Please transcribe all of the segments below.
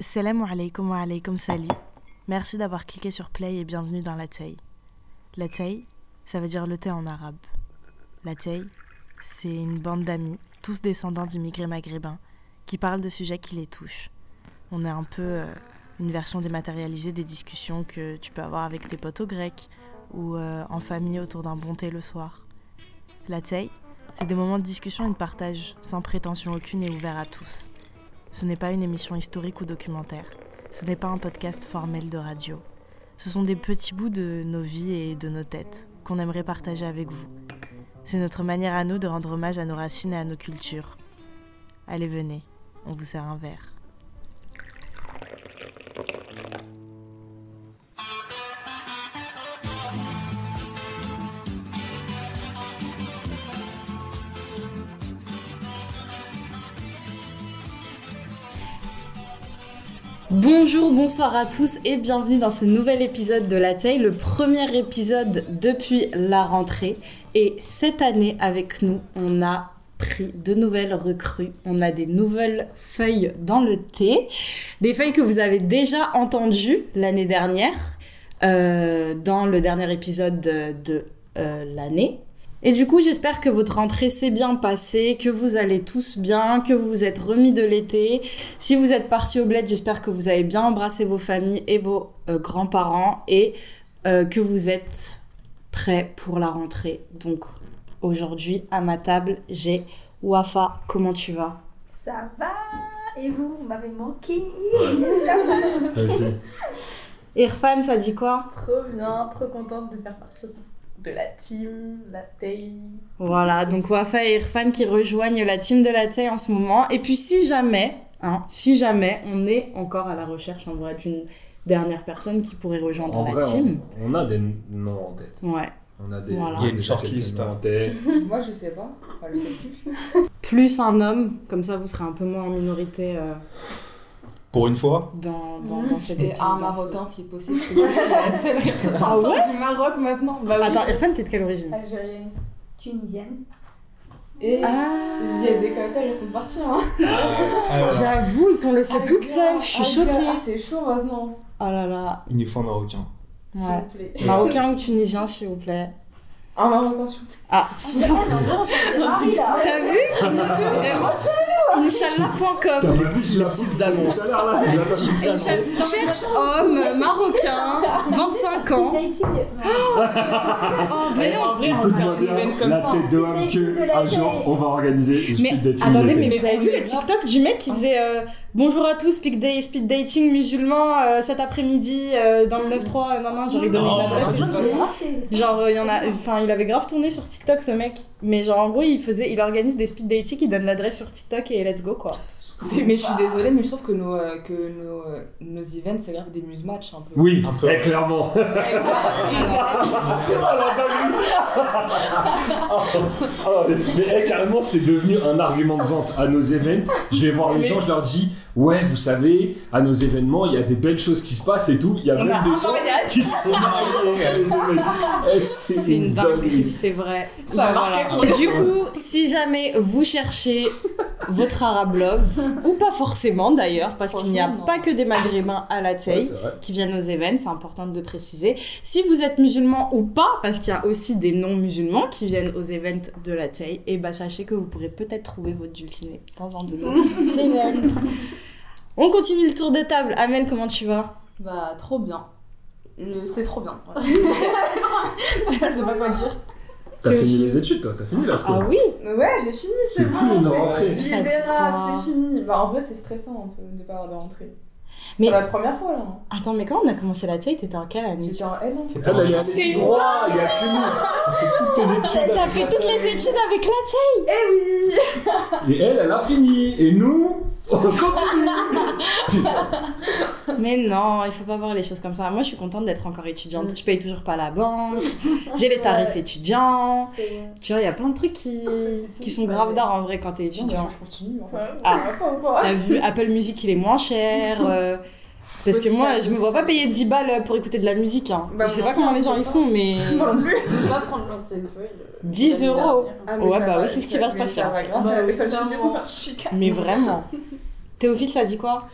Salam alaikum wa alaikum salut. Merci d'avoir cliqué sur play et bienvenue dans la Tay. La Tay, ça veut dire le thé en arabe. La Tay, c'est une bande d'amis, tous descendants d'immigrés maghrébins, qui parlent de sujets qui les touchent. On est un peu euh, une version dématérialisée des discussions que tu peux avoir avec tes potes au grec ou euh, en famille autour d'un bon thé le soir. La Tay, c'est des moments de discussion et de partage, sans prétention aucune et ouvert à tous. Ce n'est pas une émission historique ou documentaire. Ce n'est pas un podcast formel de radio. Ce sont des petits bouts de nos vies et de nos têtes qu'on aimerait partager avec vous. C'est notre manière à nous de rendre hommage à nos racines et à nos cultures. Allez, venez, on vous sert un verre. Bonsoir à tous et bienvenue dans ce nouvel épisode de La Taille, le premier épisode depuis la rentrée. Et cette année, avec nous, on a pris de nouvelles recrues, on a des nouvelles feuilles dans le thé, des feuilles que vous avez déjà entendues l'année dernière, euh, dans le dernier épisode de, de, euh, l'année. Et du coup, j'espère que votre rentrée s'est bien passée, que vous allez tous bien, que vous vous êtes remis de l'été. Si vous êtes partis au bled, j'espère que vous avez bien embrassé vos familles et vos euh, grands-parents et euh, que vous êtes prêts pour la rentrée. Donc aujourd'hui, à ma table, j'ai Wafa. Comment tu vas? Ça va Et vous Vous m'avez manqué Irfan, ça dit quoi? Trop bien, trop contente de faire partie de la team, la taille. Voilà, donc Wafa et Irfan qui rejoignent la team de la taille en ce moment. Et puis si jamais, hein, si jamais on est encore à la recherche en vrai d'une dernière personne qui pourrait rejoindre En la vrai, team. on, on a des noms en tête. Ouais. On a des, Voilà. Il y a une shortlist, quelques noms en tête. Moi, je sais pas. Enfin, je sais plus. Plus un homme, comme ça vous serez un peu moins en minorité euh, Pour une fois dans, dans, Mmh. dans cette Et équipe, un Marocain, si possible. C'est la seule Ah ouais du Maroc maintenant. Bah oui. Attends, Irfan, t'es de quelle origine Algérienne. Tunisienne. Et Ah Ziad et Qatar, ils sont partis. Hein. Alors, J'avoue, ils t'ont laissé Ah, toute seule, je suis ah, choquée. gars, C'est chaud maintenant. Oh là là. il nous faut un marocain. S'il Ouais. vous plaît. Marocain ou tunisien, s'il vous plaît. Un Marocain, s'il vous plaît. Ah, Marie là t'as vu? Inch'Allah.com la petites annonces. Cherche homme, marocain, 25 ans. Oh, venez, on- En vrai, on va comme la tête de homme que un jour on va organiser speed dating. attendez, de mais vous avez vu le TikTok du mec qui faisait euh, Bonjour à tous, speed, day, speed dating musulman euh, cet après-midi euh, dans le 9-3. Non, non, j'aurais donné l'adresse tout. Genre, il y en a, enfin, il avait grave tourné sur TikTok ce mec. Mais genre, en gros, il faisait, il organise des speed dating, il donne l'adresse sur TikTok et let's go quoi. Mais je suis désolée, mais je trouve que nos, euh, que nos, euh, nos events, c'est grave des muse-match un peu. Oui, Un peu. eh, clairement. Ah, mais mais, eh, carrément, c'est devenu un argument de vente à nos événements. Je vais voir les gens, je leur dis Ouais, vous savez, à nos événements, il y a des belles choses qui se passent et tout. Il y a On même a des gens qui se sont mariés à nos événements. Eh, C'est une dinguerie, c'est vrai. Ça a Voilà. Et Du coup, si jamais vous cherchez votre arabe love, ou pas forcément d'ailleurs, parce qu'il n'y a pas que des maghrébins à la taille qui viennent aux événements, c'est important de le préciser. Si vous êtes musulman ou pas, parce qu'il y a aussi des non-musulmans qui viennent aux événements de la taille, et bah sachez que vous pourrez peut-être trouver votre dulciné dans un de nos événements. On continue le tour de table. Amel, comment tu vas? Bah, trop bien. Le- C'est trop bien. Voilà. je sais pas quoi dire. T'as fini les études, toi T'as fini la Ah oui Ouais, j'ai fini, C'est bon. une c'est Libérable, c'est fini. Bah, en vrai, c'est stressant un peu de pas avoir de rentrée. Mais- C'est la première fois là. hein. Attends, mais quand on a commencé la taille, t'étais en quelle année? J'étais en L en fait. T'étais Elle, elle est C'est droit, il y a fini. Toutes tes études. T'as fait toutes les études avec la taille? Eh oui Et elle, elle a fini. Et nous, on continue. Mais non, il faut pas voir les choses comme ça. Moi, je suis contente d'être encore étudiante. Mm. Je paye toujours pas la banque. J'ai les tarifs Ouais. étudiants. C'est. Tu vois, il y a plein de trucs qui, qui sont grave d'art en vrai quand t'es Non, étudiant. je continue. Ah. T'as vu, Apple Music, il est moins cher. euh, parce que moi, je me vois pas payer 10 balles pour écouter de la musique. Hein. Bah, je sais pas comment non les gens ils font, mais. Moi non plus. On va prendre l'ancienne feuille. Euh, 10 l'année euros. dernière. Ah, Ouais, bah va, oui, c'est ce qui va se passer, Ça en va fait. grave, Bah, il falsifier son clairement. certificat. Mais vraiment. Théophile, ça dit quoi?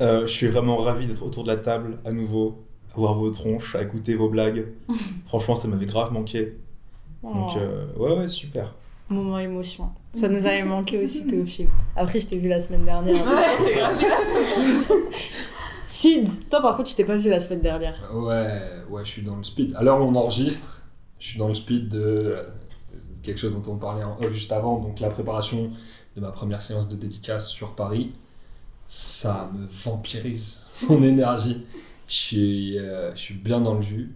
Euh, je suis vraiment ravi d'être autour de la table à nouveau, à voir vos tronches, à écouter vos blagues. Franchement, ça m'avait grave manqué. Donc, Oh, euh, ouais, ouais, super. Moment émotion. Ça nous avait manqué aussi, Théophile. Après, je t'ai vu la semaine dernière. Ouais, c'est grave. Sid, toi par contre, je t'ai pas vu la semaine dernière. Ouais, ouais, je suis dans le speed. À l'heure où on enregistre, je suis dans le speed de, quelque chose dont on parlait en off juste avant, donc la préparation de ma première séance de dédicace sur Paris. Ça me vampirise mon énergie. Je suis, euh, je suis bien dans le jus.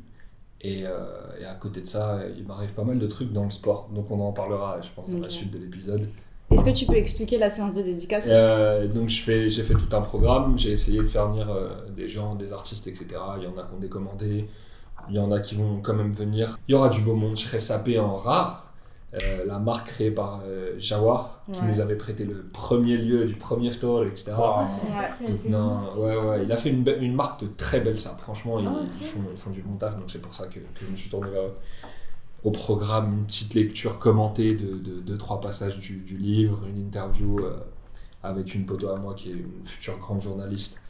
Et, euh, et à côté de ça, il m'arrive pas mal de trucs dans le sport. Donc on en parlera, je pense, dans la suite de l'épisode. Est-ce que tu peux expliquer la séance de dédicace? Euh, donc j'ai fait tout un programme, j'ai essayé de faire venir euh, des gens, des artistes, etc. Il y en a qui ont décommandé, il y en a qui vont quand même venir. Il y aura du beau monde, je serai sapé en rare, euh, la marque créée par euh, Jawar, qui nous avait prêté le premier lieu du premier store, etc. Donc, non, ouais, ouais, il a fait une, une marque de très belle sape. Franchement, ils, Ah, ils font, ils font du bon taf, donc c'est pour ça que, que je me suis tourné vers eux. Au programme, une petite lecture commentée de, de, deux, trois passages du, du livre, une interview euh, avec une poteau à moi qui est une future grande journaliste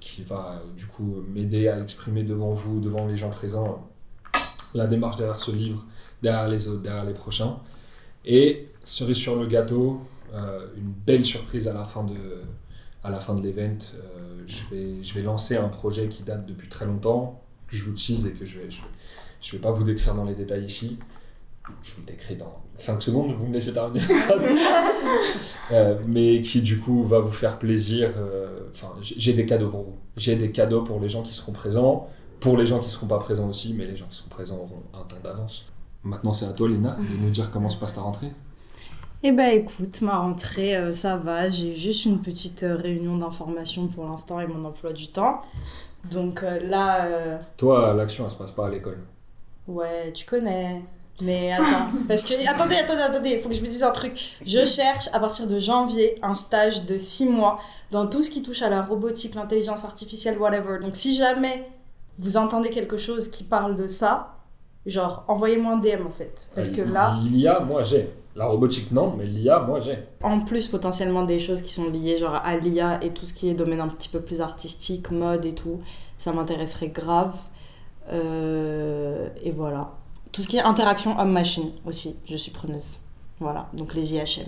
qui va euh, du coup m'aider à exprimer devant vous, devant les gens présents, la démarche derrière ce livre, derrière les autres, derrière les prochains. Et cerise sur le gâteau, euh, une belle surprise à la fin de, à la fin de l'event. Euh, je, vais, je vais lancer un projet qui date depuis très longtemps, que je vous tease et que je vais, je, vais- je vais pas vous décrire dans les détails ici. Je vous le décris dans 5 secondes, vous me laissez terminer. Euh, mais qui du coup va vous faire plaisir. euh, Enfin, j'ai j'ai des cadeaux pour vous. J'ai des cadeaux pour les gens qui seront présents, pour les gens qui seront pas présents aussi, mais les gens qui seront présents auront un temps d'avance. Maintenant, c'est à toi, Lina, de nous dire comment se passe ta rentrée. Eh ben écoute, ma rentrée, euh, ça va. J'ai juste une petite réunion d'information pour l'instant et mon emploi du temps. Donc là, Toi, l'action, elle se passe pas à l'école. ouais, tu connais. Mais attends, parce que attendez, attendez, attendez, il faut que je vous dise un truc. Je cherche à partir de janvier un stage de 6 mois dans tout ce qui touche à la robotique, l'intelligence artificielle, whatever. Donc si jamais vous entendez quelque chose qui parle de ça, genre envoyez-moi un DM en fait. Parce que là, L'IA, moi, j'ai. La robotique, non, mais l'IA, moi, j'ai. en plus potentiellement des choses qui sont liées genre à l'IA et tout ce qui est domaine un petit peu plus artistique, mode et tout, ça m'intéresserait grave. Euh, et voilà. Tout ce qui est interaction homme-machine aussi, je suis preneuse. Voilà, donc les IHM.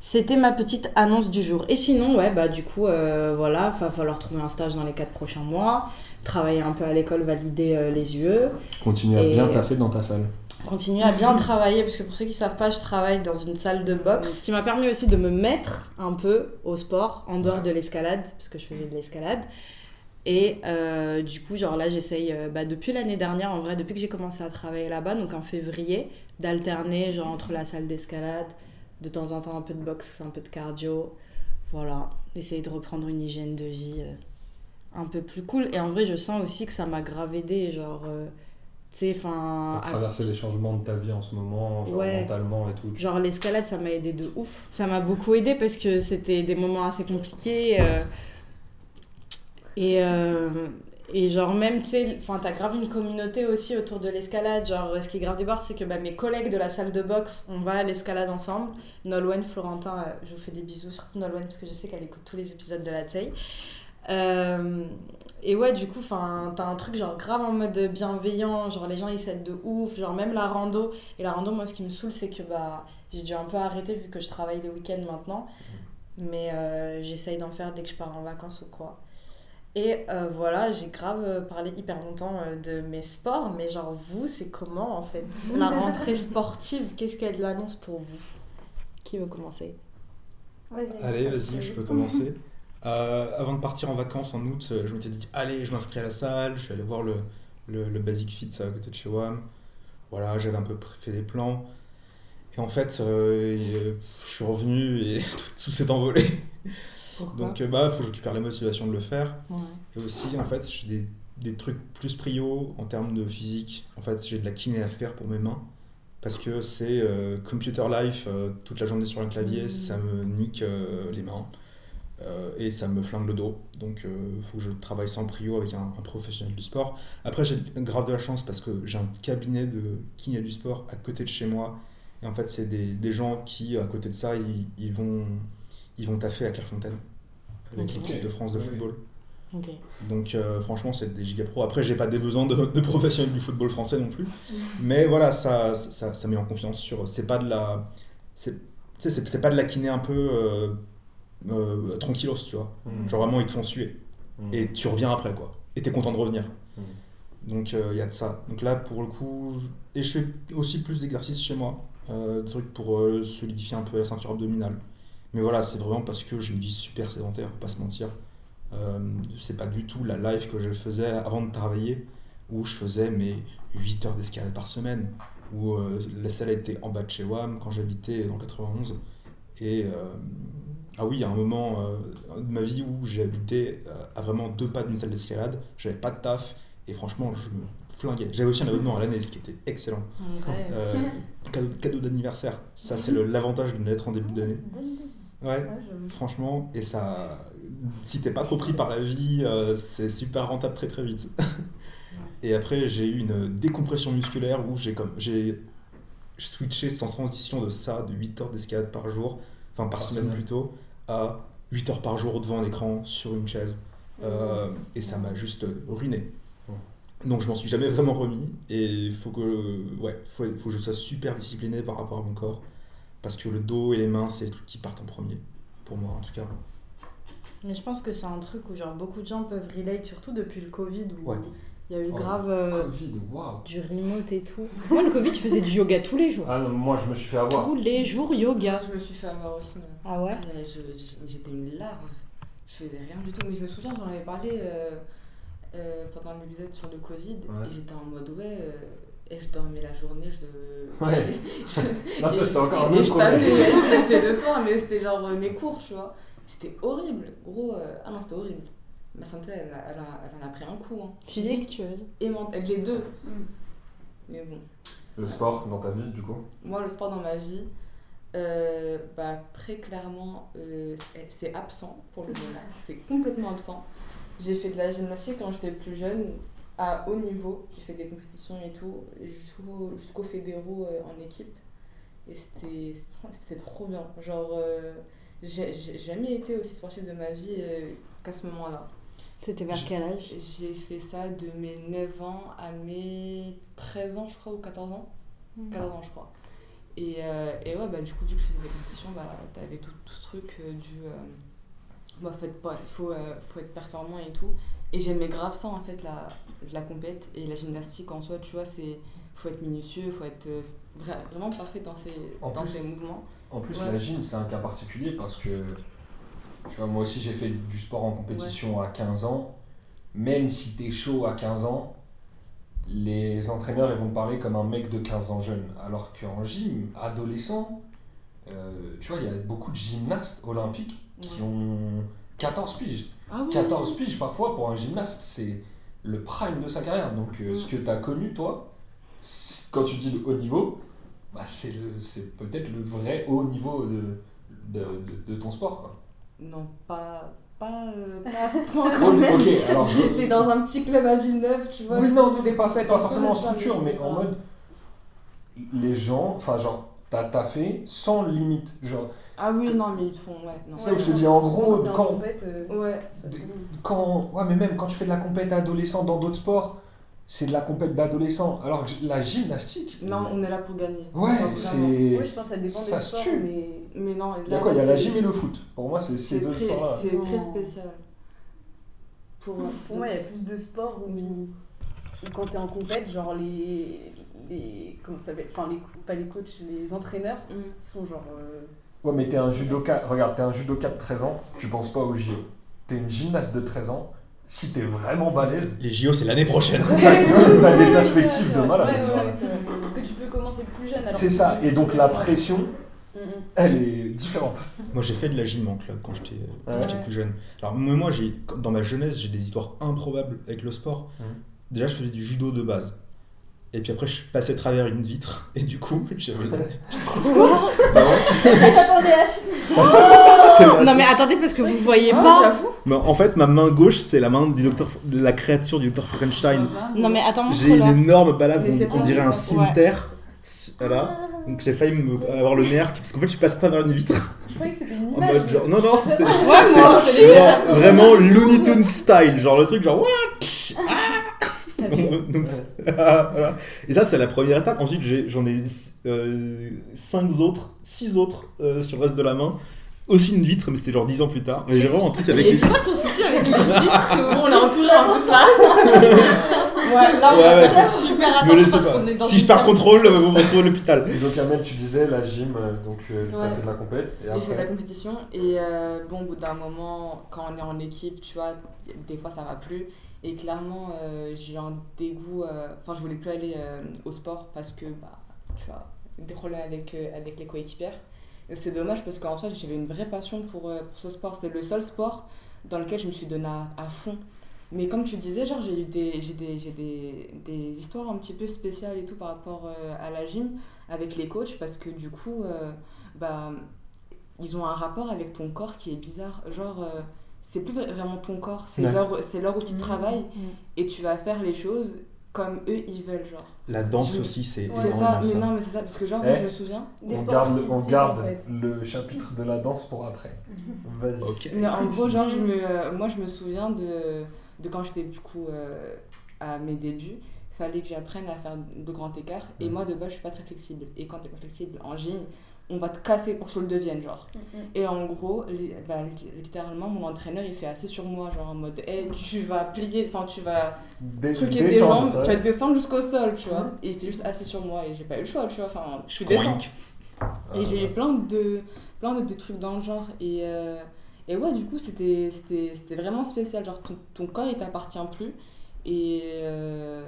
C'était ma petite annonce du jour. Et sinon, ouais, bah du coup, euh, voilà, va falloir trouver un stage dans les 4 prochains mois, travailler un peu à l'école, valider euh, les UE. Continue à bien taffer dans ta salle. continuer à bien travailler parce que pour ceux qui savent pas je travaille dans une salle de boxe ce qui m'a permis aussi de me mettre un peu au sport en dehors de l'escalade parce que je faisais de l'escalade et euh, du coup genre là j'essaye euh, bah, depuis l'année dernière en vrai depuis que j'ai commencé à travailler là-bas donc en février d'alterner genre entre la salle d'escalade de temps en temps un peu de boxe un peu de cardio voilà d'essayer de reprendre une hygiène de vie euh, un peu plus cool et en vrai je sens aussi que ça m'a grave aidé genre tu sais enfin à- traverser les changements de ta vie en ce moment, genre Ouais. mentalement et tout. Genre l'escalade, ça m'a aidé de ouf. Ça m'a beaucoup aidé parce que c'était des moments assez compliqués. Et, euh, et genre même, tu sais, enfin, t'as grave une communauté aussi autour de l'escalade. Genre, ce qui est grave des c'est que bah, mes collègues de la salle de boxe, on va à l'escalade ensemble. Nolwenn, Florentin, euh, je vous fais des bisous, surtout Nolwenn, parce que je sais qu'elle écoute tous les épisodes de la taille. Euh, et ouais, du coup, t'as un truc genre grave en mode bienveillant, genre les gens ils s'aident de ouf, genre même la rando. Et la rando, moi, ce qui me saoule, c'est que bah, j'ai dû un peu arrêter vu que je travaille les week-ends maintenant. Mais euh, j'essaye d'en faire dès que je pars en vacances ou quoi. Et euh, voilà, j'ai grave euh, parlé hyper longtemps euh, de mes sports, mais genre vous, c'est comment en fait? La rentrée sportive, qu'est-ce qu'elle l'annonce pour vous? Qui veut commencer? Allez, vas-y, je peux commencer. Euh, avant de partir en vacances en août, je m'étais dit, allez, je m'inscris à la salle, je suis allé voir le, le, le Basic Fit à côté de chez WAM. Voilà, j'avais un peu fait des plans. Et en fait, euh, je suis revenu et tout, tout s'est envolé. Pourquoi Donc, euh, bah, faut que je récupère la motivation de le faire. Ouais. Et aussi, en fait, j'ai des, des trucs plus prio en termes de physique. En fait, j'ai de la kiné à faire pour mes mains. Parce que c'est euh, computer life, euh, toute la journée sur un clavier, Mhm. ça me nique euh, les mains. Et ça me flingue le dos. Donc, il faut que je travaille sans prio avec un, un professionnel du sport. Après, j'ai grave de la chance parce que j'ai un cabinet de kiné du sport à côté de chez moi. Et en fait, c'est des, des gens qui, à côté de ça, ils, ils vont, ils vont taffer à Clairefontaine. avec l'équipe de France de Oui. football. Ok. Donc euh, franchement, c'est des giga pros. Après, j'ai pas des besoins de, de professionnels du football français non plus. Mais voilà, ça, ça, ça met en confiance sur. C'est pas de la. C'est, c'est, c'est pas de la kiné un peu euh, euh, tranquillos, tu vois. Mm. Genre vraiment, ils te font suer. Mm. Et tu reviens après, quoi. Et t'es content de revenir. Mm. Donc il y a de ça. Donc là, pour le coup. je- Et je fais aussi plus d'exercices chez moi. Euh, des trucs pour euh, solidifier un peu la ceinture abdominale. Mais voilà, c'est vraiment parce que j'ai une vie super sédentaire, faut pas se mentir. Euh, c'est pas du tout la life que je faisais avant de travailler, où je faisais mes 8 heures d'escalade par semaine, où euh, la salle était en bas de chez WAM quand j'habitais dans le 91. Et euh, ah oui, il y a un moment euh, de ma vie où j'ai habité euh, à vraiment deux pas d'une salle d'escalade, j'avais pas de taf, et franchement, je me flinguais. J'avais aussi un abonnement à l'année, ce qui était excellent. Ouais. Euh, cadeau cadeau d'anniversaire, ça c'est l'avantage de naître en début d'année. Ouais, franchement, et ça, si t'es pas trop pris par la vie, euh, c'est super rentable très très vite. et après, j'ai eu une décompression musculaire où j'ai comme j'ai switché sans transition de ça, de 8 heures d'escalade par jour, enfin par, Par semaine, semaine. plutôt, à 8 heures par jour devant un écran sur une chaise. Euh, et ça m'a juste ruiné. Donc je m'en suis jamais vraiment remis et il faut que ouais, faut, faut que je sois super discipliné par rapport à mon corps parce que le dos et les mains c'est les trucs qui partent en premier pour moi en tout cas. Mais je pense que c'est un truc où genre beaucoup de gens peuvent relate, surtout depuis le Covid où Ouais. il y a eu Oh, grave euh, Covid, waouh. du remote et tout. Moi le Covid je faisais du yoga tous les jours. Ah non, moi je me suis fait avoir. Tous les jours yoga. Je me suis fait avoir aussi. Ah ouais? Ah, J'étais une larve. Je faisais rien du tout. Mais je me souviens, j'en avais parlé euh, euh, pendant l'épisode sur le Covid. Ouais. Et j'étais en mode, ouais, euh, et je dormais la journée. Je, Ouais. je- Non, c'était encore un autre je taffais, je le soir, mais c'était genre euh, mes cours, tu vois. C'était horrible. Gros, euh, ah non, c'était horrible. Ma santé, elle, elle, a- elle en a pris un coup. Hein. Physique tu veux dire et mentale. Les deux. Mais bon. Le sport dans ta vie, du coup Moi, le sport dans ma vie, euh, bah, très clairement, euh, c'est- c'est absent pour le moment. C'est complètement absent. J'ai fait de la gymnastique quand j'étais plus jeune, à haut niveau. J'ai fait des compétitions et tout, jusqu'au jusqu'au fédéraux euh, en équipe. Et c'était c'était trop bien. Genre, euh, j'ai j'ai jamais été aussi sportive de ma vie euh, qu'à ce moment-là. C'était vers quel âge? J'ai fait ça de mes 9 ans à mes 13 ans, je crois, ou 14 ans. 14 ans, je crois. Et, euh, et ouais, bah, du coup, vu que je faisais des compétitions, bah, t'avais tout, tout ce truc du. euh, bah, faut être, faut, faut être performant et tout. Et j'aimais grave ça, en fait, la, la compète et la gymnastique en soi, tu vois, c'est. Faut être minutieux, faut être euh, vra- vraiment parfait dans ses, En dans plus- ses mouvements. En plus, Ouais. la gym, c'est un cas particulier parce que, tu vois, moi aussi, j'ai fait du sport en compétition à 15 ans. Même si t'es chaud à 15 ans, les entraîneurs, ils vont te parler comme un mec de 15 ans jeune. Alors qu'en gym, adolescent, euh, tu vois, il y a beaucoup de gymnastes olympiques qui Ouais. ont 14 piges. Ah oui 14 piges, parfois, pour un gymnaste, c'est le prime de sa carrière. Donc, euh, Mm. ce que tu as connu, toi, quand tu dis le haut niveau, bah, c'est le- c'est peut-être le vrai haut niveau de, de, de- de ton sport. Quoi. Non, pas. Pas, euh, pas à ce point quand Ok, même. ok, alors je. J'étais dans un petit club à Villeneuve, tu vois. Oui, non, des pas, pas en forcément en structure, mais en mode. Les gens, enfin, genre, t'as taffé sans limite. Genre, Ah oui, non, mais ils font, ouais. Non. ça où je te dis, en gros, quand, Ouais. quand, ouais, mais même quand tu fais de la compète adolescent dans d'autres sports, c'est de la compète d'adolescent. Alors que la gymnastique. Non, on est là pour gagner. Ouais, c'est. Oui, je pense que ça dépend Ça des se sports, tue. mais Mais non, Il y a quoi Il y a la gym et le foot. Pour moi, c'est ces C'est deux sports-là. c'est très spécial. pour, pour moi, il y a plus de sports où, où quand t'es en compète, genre les. les comment ça s'appelle Enfin, les, pas les coachs, les entraîneurs Mm. sont genre. euh, Ouais, mais t'es un judoka. Regarde, t'es un judoka de 13 ans, tu penses pas au JO. T'es une gymnaste de 13 ans, si t'es vraiment balèze, Les JO c'est l'année prochaine. t'as des perspectives de malade. Ouais, ouais, ouais, c'est vrai. Parce que tu peux commencer plus jeune. alors C'est ça, tu- et donc la pression, Mm, mm. elle est différente. Moi j'ai fait de la gym en club quand j'étais Ouais. j'étais plus jeune. Alors moi, dans ma jeunesse j'ai des histoires improbables avec le sport. Mhm. Déjà je faisais du judo de base. Et puis après je suis passé à travers une vitre et du coup j'avais. J'attendais la chute. Non mais attendez parce que vous voyez Ah, pas. j'avoue. Mais en fait ma main gauche c'est la main du docteur de la créature du docteur Frankenstein. Non mais attends, J'ai une énorme balade, on, on dirait un cimetière. Voilà. Donc j'ai failli me- avoir le nerf parce qu'en fait je passe à travers une vitre Je croyais que c'était une en mode genre non non c'est Ouais, c'est vraiment Looney Tunes style genre le truc genre what? Ah Donc, voilà. Et ça c'est la première étape. Ensuite j'en ai 5 autres, 6 autres euh, sur le reste de la main. Aussi une vitre mais c'était genre 10 ans plus tard. Mais j'ai vraiment un truc avec Et les c'est quoi ton souci avec les vitres Bon, on l'a entouré en plus là. Ouais, là, on Ouais, ouais. faire super attention parce qu'on est dans Si je perds salle. contrôle, euh, vous me retrouvez à l'hôpital. Donc, Amel, tu disais la gym, euh, donc euh, t'as Ouais. fait de la compète. Et J'ai fait de la compétition et euh, bon, au bout d'un moment, quand on est en équipe, tu vois, des fois ça va plus. Et clairement, euh, j'ai un dégoût. euh, Enfin, je voulais plus aller euh, au sport parce que, bah, tu vois, des problèmes avec, avec les coéquipières. C'est dommage parce qu'en soi, j'avais une vraie passion pour, pour ce sport. C'est le seul sport dans lequel je me suis donnée à, fond. Mais comme tu disais, genre, j'ai eu des, j'ai des, j'ai des, des histoires un petit peu spéciales et tout par rapport à la gym avec les coachs parce que du coup, bah, ils ont un rapport avec ton corps qui est bizarre. Genre, c'est plus vra- vraiment ton corps, c'est Ouais. leur, c'est leur outil de travail Mm. et tu vas faire les choses comme eux ils veulent, genre. La danse Je- aussi c'est C'est énormément ça, mais non, mais c'est ça, parce que genre, moi, Eh. je me souviens. Des on garde, on garde en fait. le chapitre de la danse pour après. Vas-y. Ok. Mais en gros, genre, je me, euh, moi, je me souviens de, de quand j'étais du coup euh, à mes débuts, il fallait que j'apprenne à faire de grands écarts. Et moi, de base, je suis pas très flexible. Et quand tu es pas flexible en gym, on va te casser pour que je le devienne, genre. Et en gros, li- bah, li- littéralement, mon entraîneur, il s'est assis sur moi, genre en mode, hey, tu vas plier, enfin, tu vas Dé- truquer tes jambes, ouais. tu vas te descendre jusqu'au sol, tu vois. Et il s'est juste assis sur moi et j'ai pas eu le choix, tu vois. Enfin, je suis descendue. Et j'ai eu plein de, plein de, de trucs dans le genre. Et, euh, et ouais, du coup, c'était c'était- c'était vraiment spécial. Genre, ton, ton corps, il t'appartient plus. Et euh,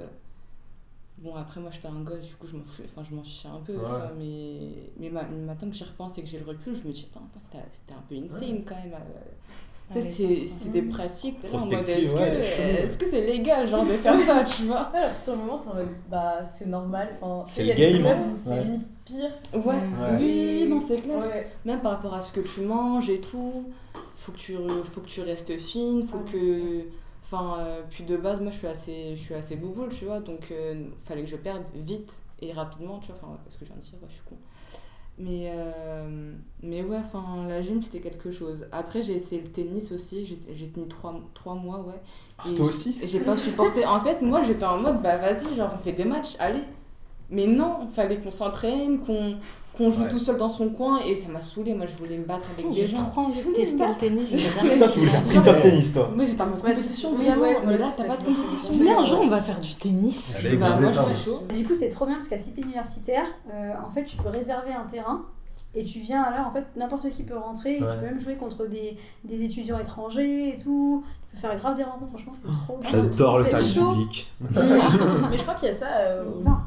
bon, après, moi, j'étais un gosse, du coup, je m'en fou- enfin, je m'en fichais un peu. tu Ouais. vois, mais mais ma- maintenant que j'y repense et que j'ai le recul, je me dis, c'était c'était un peu insane quand même. euh. Tu sais, c'est c'est des pratiques. t'es là en mode, Est-ce ouais, que chelou. est-ce que c'est légal, genre, de faire ça, tu vois? Alors sur le moment, t'es en mode, bah c'est normal. Enfin, C'est il y a le des game, hein. où c'est limite pire. Ouais, Ouais. oui, oui, oui, non, c'est clair. Ouais. même par rapport à ce que tu manges et tout faut que tu faut que tu restes fine faut que enfin euh, puis de base moi je suis assez je suis assez bouboule tu vois donc euh, fallait que je perde vite et rapidement tu vois enfin parce que je viens de dire ouais, je suis con. Mais euh, mais ouais enfin la gym c'était quelque chose. Après j'ai essayé le tennis aussi j'ai j'ai tenu trois, trois mois ouais. Ah, Et toi aussi? j'ai pas supporté. En fait moi j'étais en mode bah vas-y genre on fait des matchs allez mais non fallait qu'on s'entraîne qu'on qu'on joue Ouais. tout seul dans son coin et ça m'a saoulé moi je voulais me battre avec des J'ai gens trop envie de tester le tennis. Toi tu voulais faire. Prince of Tennis toi moi j'étais en mode compétition vraiment ouais, mais là t'as pas de compétition Venez un jour, on va faire du tennis. Allez, bah vous moi êtes je un- suis chaud Du coup, c'est trop bien parce qu'à Cité Universitaire, euh, en fait, tu peux réserver un terrain et tu viens là, en fait, n'importe qui peut rentrer et Ouais. tu peux même jouer contre des, des étudiants étrangers et tout. Peux faire grave des rencontres, franchement, c'est trop bien. J'adore le service public. Mais je crois qu'il y a ça euh,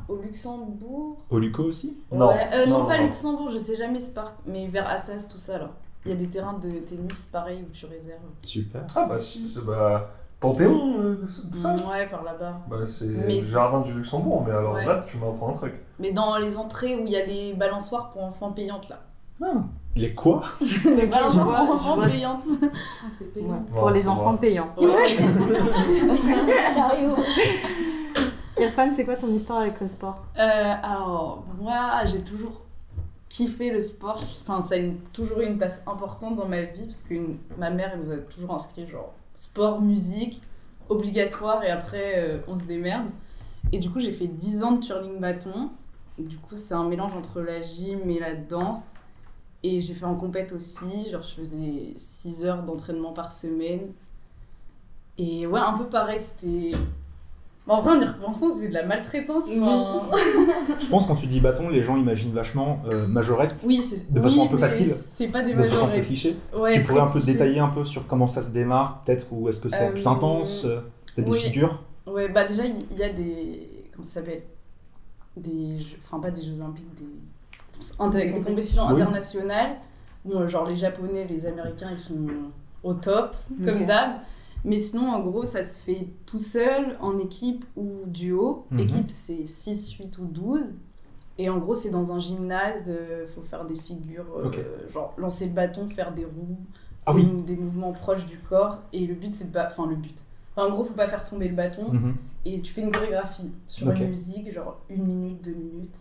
au- Luxembourg. Au Luco aussi? Non. Ouais, euh, non, Non, pas non. Luxembourg, je sais jamais ce parc, mais vers Assas, tout ça là. Il y a des terrains de tennis pareil où tu réserves. Super. Ah bah si, c'est bah... Panthéon, euh, tout ça Ouais, par là-bas. Bah c'est le jardin du Luxembourg, mais alors Ouais. là tu m'apprends un truc. Mais dans les entrées où il y a les balançoires pour enfants payantes là. Les quoi? Les balançoires vois, pour je enfants payantes. ah c'est Ouais, payant Pour Bon, les enfants va. payants. Ouais. Irfan, c'est quoi ton histoire avec le sport? Euh, alors, moi, j'ai toujours kiffé le sport. Enfin, ça a une- toujours eu une place importante dans ma vie parce que une- ma mère, elle nous a toujours inscrit genre sport, musique, obligatoire et après euh, on se démerde. Et du coup, j'ai fait 10 ans de twirling bâton. Du coup, c'est un mélange entre la gym et la danse. Et j'ai fait en compète aussi. Genre, je faisais 6 heures d'entraînement par semaine. Et ouais, un peu pareil, c'était. Bon, en vrai, en y repensant, c'était de la maltraitance. enfin, Je pense quand tu dis bâton, les gens imaginent vachement euh, majorette. Oui, c'est De façon oui, un peu facile. C'est pas des de façon un peu majorettes. cliché. Ouais, tu pourrais un peu cliché. détailler un peu sur comment ça se démarre, peut-être, ou est-ce que c'est Euh, plus intense euh, Peut-être oui. des figures? Ouais, bah déjà, il y a des. Comment ça s'appelle? Des. jeux- Enfin, pas des Jeux Olympiques, des. Inter- des compétitions Oui. internationales. Bon, genre les Japonais, les Américains, ils sont au top, comme Ok. d'hab. Mais sinon, en gros, ça se fait tout seul, en équipe ou duo. Mhm. Équipe, c'est 6, 8 ou 12. Et en gros, c'est dans un gymnase, il faut faire des figures, euh, genre lancer le bâton, faire des roues, Ah des, oui. des mouvements proches du corps. Et le but, c'est de pas. Enfin, le but. Enfin, en gros, faut pas faire tomber le bâton. Mhm. Et tu fais une chorégraphie sur Ok. une musique, genre une minute, deux minutes.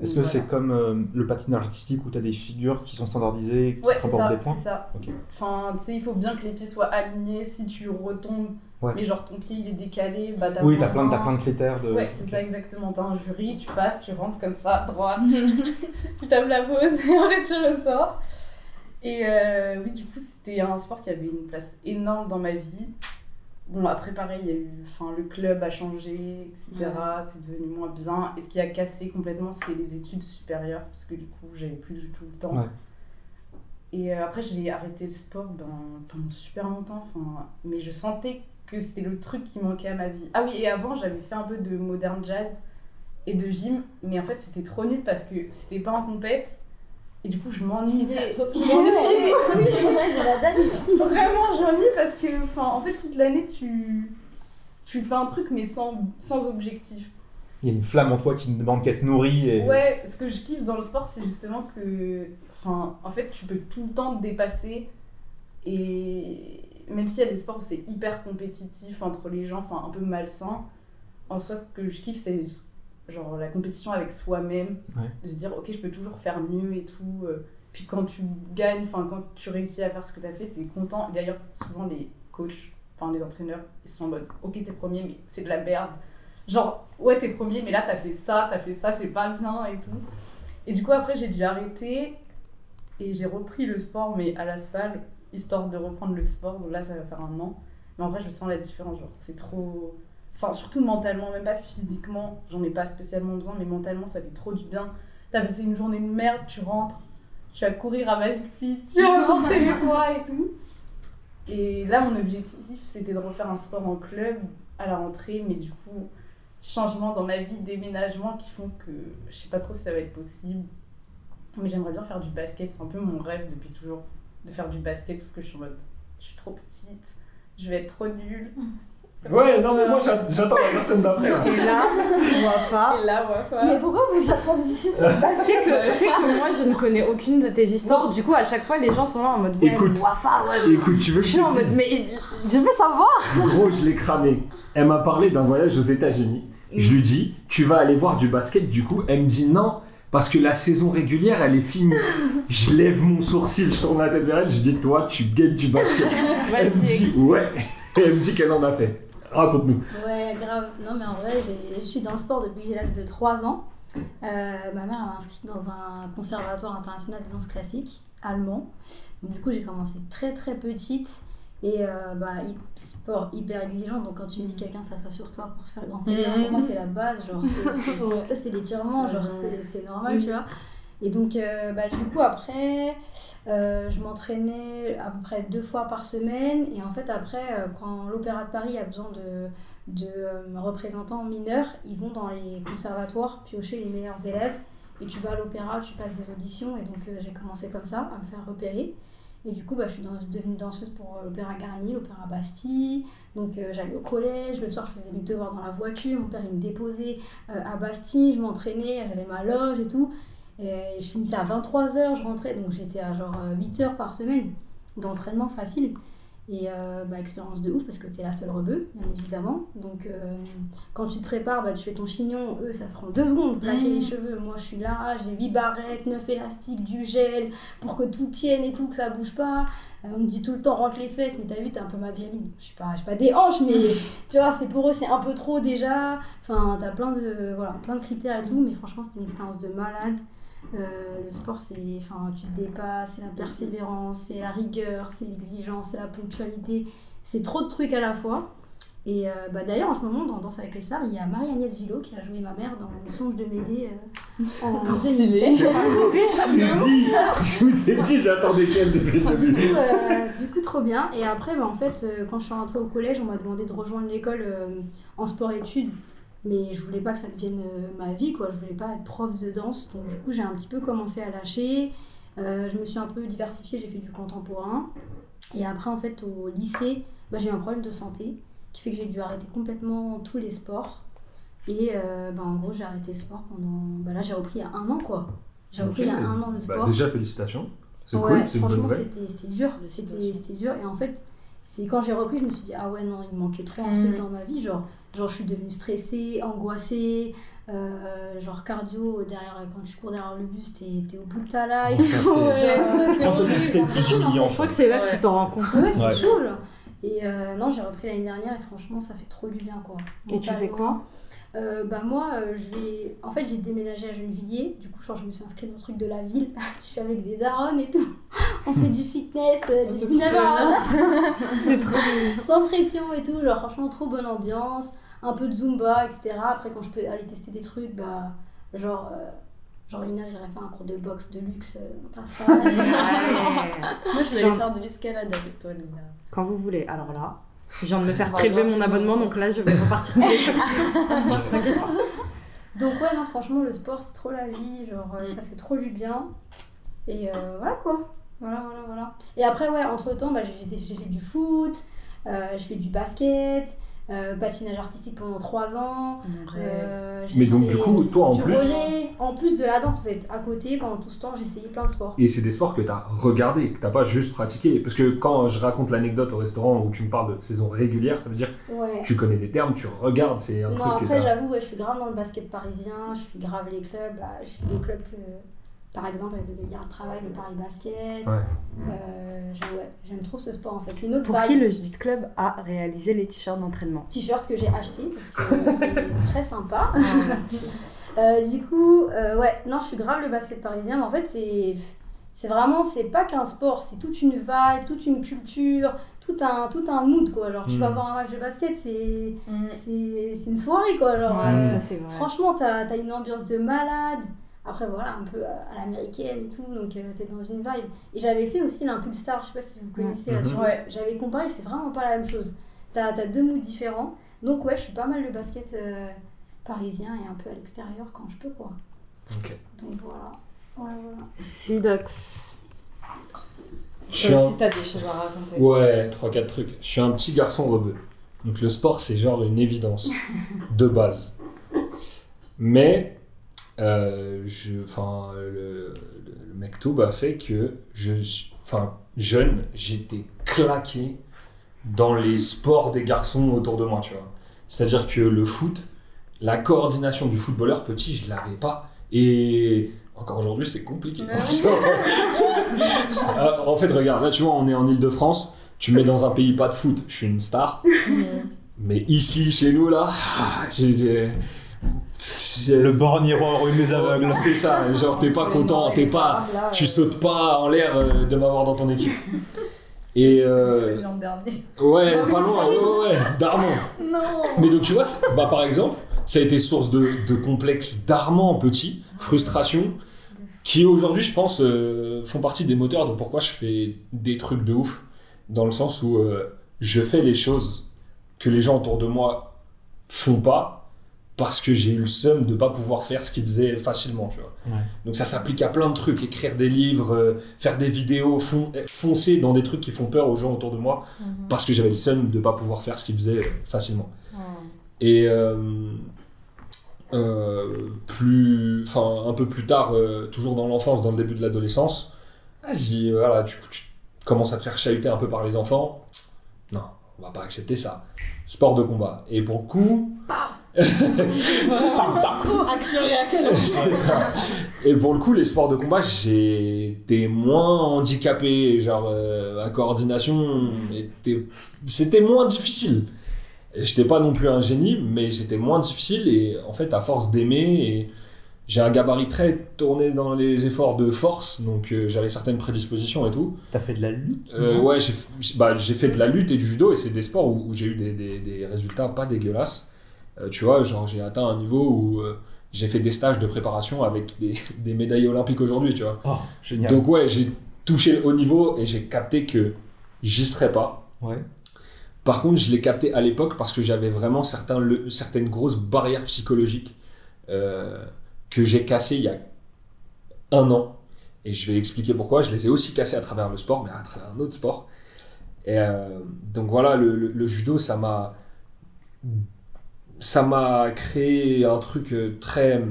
Est-ce que c'est comme euh, le patinage artistique où tu as des figures qui sont standardisées, qui Ouais, ça, des points c'est ça. Ok. Enfin, tu sais, il faut bien que les pieds soient alignés. Si tu retombes, Ouais. mais genre ton pied il est décalé, bah t'as Oui, t'as plein, plein de critères de. Ouais, c'est ça exactement. T'as un jury, tu passes, tu rentres comme ça, droit, tu tapes la pause et après tu ressors. Et euh, oui, du coup, c'était un sport qui avait une place énorme dans ma vie. Bon, après, pareil, il y a eu. Enfin, le club a changé, etc. C'est devenu moins bien. Et ce qui a cassé complètement, c'est les études supérieures, parce que du coup, j'avais plus du tout le temps. Ouais. Et euh, après, j'ai arrêté le sport ben, pendant super longtemps. Enfin, mais je sentais que c'était le truc qui manquait à ma vie. Ah oui, et avant, j'avais fait un peu de modern jazz et de gym. Mais en fait, c'était trop nul parce que c'était pas en compète. Et du coup, je m'ennuyais. Je ici. Vraiment, j'ennuie parce que, enfin, en fait, toute l'année, tu, tu fais un truc, mais sans, sans objectif. Il y a une flamme en toi qui ne demande qu'à être nourrie. Et... Ouais, ce que je kiffe dans le sport, c'est justement que, enfin, en fait, tu peux tout le temps te dépasser. Et même s'il y a des sports où c'est hyper compétitif entre les gens, enfin, un peu malsain, en soi, ce que je kiffe, c'est genre la compétition avec soi-même. Ouais. De se dire, ok, je peux toujours faire mieux et tout. euh, Puis quand tu gagnes, enfin, quand tu réussis à faire ce que tu as fait, tu es content. D'ailleurs, souvent, les coachs, enfin, les entraîneurs, ils sont en mode, ok, t'es premier, mais c'est de la merde. Genre, ouais, t'es premier, mais là, t'as fait ça, t'as fait ça, c'est pas bien et tout. Et du coup, après, j'ai dû arrêter et j'ai repris le sport, mais à la salle, histoire de reprendre le sport. Donc là, ça va faire un an. Mais en vrai, je sens la différence. Genre, c'est trop. Enfin, surtout mentalement, même pas physiquement. J'en ai pas spécialement besoin, mais mentalement, ça fait trop du bien. T'as passé une journée de merde, tu rentres, tu vas courir à Magic Fit, tu vas porter les poids et tout. Et là, mon objectif, c'était de refaire un sport en club à la rentrée, mais du coup, changement dans ma vie, déménagement qui font que je sais pas trop si ça va être possible. Mais j'aimerais bien faire du basket, c'est un peu mon rêve depuis toujours de faire du basket, sauf que je suis en mode, je suis trop petite, je vais être trop nulle. Ouais, non, mais moi j'a- j'attends la personne d'après. là. Et là, Wafa. Et là, ouais, Mais pourquoi vous faites la transition sur le basket tu sais que moi je ne connais aucune de tes histoires, du coup à chaque fois les gens sont là en mode ouais, Écoute. Wafa, ouais. Écoute, tu veux que Je je suis en mode mais je veux savoir. Gros, je l'ai cramé. Elle m'a parlé d'un voyage aux États-Unis. Je lui dis, tu vas aller voir du basket. Du coup, elle me dit non, parce que la saison régulière, elle est finie. Je lève mon sourcil, je tourne la tête vers elle, je dis, toi, tu guettes du basket. Elle me Vas-y, dit, ouais. Et elle me dit qu'elle en a fait. Raconte-nous. Ouais, grave. Non, mais en vrai, je suis dans le sport depuis que j'ai l'âge de 3 ans. Euh, ma mère m'a inscrite dans un conservatoire international de danse classique allemand. Donc, du coup, j'ai commencé très très petite. Et euh, bah, sport hyper exigeant. Donc, quand tu me dis que quelqu'un s'assoit sur toi pour se faire grand élève, Mhm. pour moi, c'est la base. Genre, ça, c'est l'étirement. Genre, c'est- c'est normal, tu vois. Et donc, euh, bah, du coup, après, euh, je m'entraînais à peu près deux fois par semaine. Et en fait, après, euh, quand l'Opéra de Paris a besoin de, de représentants mineurs, ils vont dans les conservatoires piocher les meilleurs élèves. Et tu vas à l'opéra, tu passes des auditions. Et donc, j'ai commencé comme ça, à me faire repérer. Et du coup, bah, je suis devenue danseuse pour l'Opéra Garnier, l'Opéra Bastille. Donc, j'allais au collège. Le soir, je faisais mes devoirs dans la voiture. Mon père, il me déposait à Bastille. Je m'entraînais, j'avais ma loge et tout. Et je finissais à 23h, je rentrais. Donc, j'étais à genre 8 heures par semaine d'entraînement facile. Et euh, bah, expérience de ouf parce que tu es la seule rebeu, bien évidemment. Donc, euh, quand tu te prépares, bah, tu fais ton chignon. Eux, ça prend deux secondes, plaquer les cheveux. Moi, je suis là, j'ai 8 barrettes, 9 élastiques, du gel pour que tout tienne et tout, que ça bouge pas. Euh, on me dit tout le temps, rentre les fesses, mais t'as vu, t'es un peu maghrébine. Je suis pas, pas des hanches, mais tu vois, c'est pour eux, c'est un peu trop déjà. Enfin, t'as plein de, voilà, plein de critères et tout, mais franchement, c'était une expérience de malade. Euh, le sport, c'est, enfin, tu te dépasses, c'est la persévérance, c'est la rigueur, c'est l'exigence, c'est la ponctualité. C'est trop de trucs à la fois. Et euh, bah, d'ailleurs, en ce moment, dans Danse avec les stars, il y a Marie-Agnès Gillot qui a joué ma mère dans Le songe de Médée euh, en. 2007. Je dit, je vous ai dit, j'attendais qu'elle depuis le début. euh, du coup, trop bien. Et après, bah, en fait, quand je suis rentrée au collège, on m'a demandé de rejoindre l'école en sport-études. Mais je voulais pas que ça devienne euh, ma vie, quoi. Je voulais pas être prof de danse. Donc, du coup, j'ai un petit peu commencé à lâcher. Euh, je me suis un peu diversifiée, j'ai fait du contemporain. Et après, en fait, au lycée, bah, j'ai eu un problème de santé qui fait que j'ai dû arrêter complètement tous les sports. Et euh, bah, en gros, j'ai arrêté le sport pendant. Bah, là, j'ai repris il y a un an, quoi. J'ai repris il y a un an le sport. Bah, déjà, félicitations. C'est Ouais, cool, franchement, c'était c'était dur. C'était c'était dur. Et en fait, c'est quand j'ai repris, je me suis dit, ah ouais, non, il me manquait trop un Mm. truc dans ma vie. Genre, genre, je suis devenue stressée, angoissée. euh, genre, cardio, derrière, quand tu cours derrière le bus, t'es t'es au bout de ta life. Ça, c'est- Ouais, Je que crois que c'est là que Ouais. tu t'en rends compte. Ouais, c'est Ouais. chaud là. Et euh, non, j'ai repris l'année dernière et franchement, ça fait trop du bien quoi. Et tu fais quoi? Euh, Bah moi, euh, je vais. En fait, j'ai déménagé à Gennevilliers. Du coup, genre, je me suis inscrite dans le truc de la ville. je suis avec des darons et tout. On fait du fitness euh, de C'est 19h à trop 20h. C'est trop bien. sans pression et tout. Genre, franchement, trop bonne ambiance. Un peu de zumba, etc. Après, quand je peux aller tester des trucs, bah, genre. euh, Genre, Lina, j'irais faire un cours de boxe de luxe euh, dans ta salle. Moi, je vais Genre- aller faire de l'escalade avec toi, Lina. Quand vous voulez. Alors là, je viens de me faire prélever mon abonnement, donc là, je vais repartir. Donc ouais, non, franchement, le sport, c'est trop la vie, genre, euh, Mm. ça fait trop du bien. Et euh, voilà quoi. Voilà, voilà, voilà. Et après, ouais, entre-temps, bah, j'ai fait du foot, euh, j'ai fait du basket, euh, patinage artistique pendant 3 ans. euh, j'ai Mais donc, du coup, toi, en plus, relais, en plus de la danse, en fait. À côté, pendant tout ce temps, j'ai essayé plein de sports. et c'est des sports que tu as regardé, que tu pas juste pratiqué. Parce que quand je raconte l'anecdote au restaurant où tu me parles de saison régulière, ça veut dire Ouais. que tu connais des termes, tu regardes, c'est un Non, truc après, j'avoue, ouais, je suis grave dans le basket parisien, je suis grave les clubs. bah, je suis des clubs que, par exemple, avec le Devenir de Travail, le Paris Basket. Ouais. Euh, ouais, J'aime trop ce sport en fait. C'est une autre Pour vibe. qui le JIT Club a réalisé les t-shirts d'entraînement T-shirt que j'ai acheté parce que très sympa. Euh, du coup, euh, ouais, non, je suis grave le basket parisien, mais en fait, c'est. C'est vraiment, c'est pas qu'un sport, c'est toute une vibe, toute une culture, tout un, tout un mood quoi. Genre, tu Mm. vas voir un match de basket, c'est c'est c'est une soirée quoi. Genre, Ouais, euh, ça c'est vrai. Franchement, t'as as une ambiance de malade. Après, voilà, un peu à, l'américaine et tout, donc euh, t'es dans une vibe. Et j'avais fait aussi l'Impulse Star, je sais pas si vous connaissez Mhm. là-dessus. Ouais. J'avais comparé, c'est vraiment pas la même chose. T'as as deux moods différents. Donc, ouais, je suis pas mal le basket euh, parisien et un peu à l'extérieur quand je peux, quoi. Ok. Donc, voilà. Voilà, voilà. Sidox. Je suis un- t'as des choses à raconter. Ouais, 3-4 trucs. Je suis un petit garçon rebeu. Donc le sport, c'est genre une évidence de base. Mais, euh, je, le, le, le mec Toub a fait que je enfin, jeune, j'étais claqué dans les sports des garçons autour de moi, tu vois. C'est-à-dire que le foot, la coordination du footballeur petit, je l'avais pas. Et encore aujourd'hui, c'est compliqué. Euh, en fait, regarde, là, tu vois, on est en Ile-de-France. Tu me mets dans un pays pas de foot, je suis une star. Mais ici, chez nous, là, Le borgnero rue des aveugles. C'est ça, genre t'es pas content, t'es pas, tu sautes pas en l'air euh, de m'avoir dans ton équipe. Et euh, ouais, pas loin, ouais, ouais, ouais, d'Armand. Non Mais donc tu vois, bah, par exemple, ça a été source de, de complexes d'Armand petit, frustration, qui aujourd'hui, je pense, euh, font partie des moteurs de pourquoi je fais des trucs de ouf, dans le sens où euh, je fais les choses que les gens autour de moi font pas, parce que j'ai eu le seum de pas pouvoir faire ce qu'ils faisaient facilement, tu vois. Ouais. Donc ça s'applique à plein de trucs, écrire des livres, euh, faire des vidéos, fon- foncer dans des trucs qui font peur aux gens autour de moi, parce que j'avais le seum de pas pouvoir faire ce qu'ils faisaient euh, facilement. Et euh, euh, plus, enfin un peu plus tard, euh, toujours dans l'enfance, dans le début de l'adolescence, vas-y, voilà, tu, tu commences à te faire chahuter un peu par les enfants. Non, on va pas accepter ça. Sport de combat. Et pour le coup, Action réaction. C'est ça. Et pour le coup, les sports de combat, j'étais moins handicapé. Genre, euh, la coordination, était... c'était moins difficile. J'étais pas non plus un génie, mais c'était moins difficile. Et en fait, à force d'aimer, et j'ai un gabarit très tourné dans les efforts de force, donc euh, j'avais certaines prédispositions et tout. T'as fait de la lutte Euh, ouais, j'ai bah, j'ai fait de la lutte et du judo, et c'est des sports où, où j'ai eu des, des, des résultats pas dégueulasses. Euh, tu vois, genre j'ai atteint un niveau où euh, j'ai fait des stages de préparation avec des, des médailles olympiques aujourd'hui, tu vois. Oh, génial. Donc ouais, j'ai touché le haut niveau et j'ai capté que j'y serais pas. Ouais. Par contre, je l'ai capté à l'époque parce que j'avais vraiment certains, le- certaines grosses barrières psychologiques euh, que j'ai cassées il y a un an. Et je vais expliquer pourquoi. Je les ai aussi cassées à travers le sport, mais à travers un autre sport. Et euh, donc voilà, le, le- le judo, ça m'a ça m'a créé un truc euh, très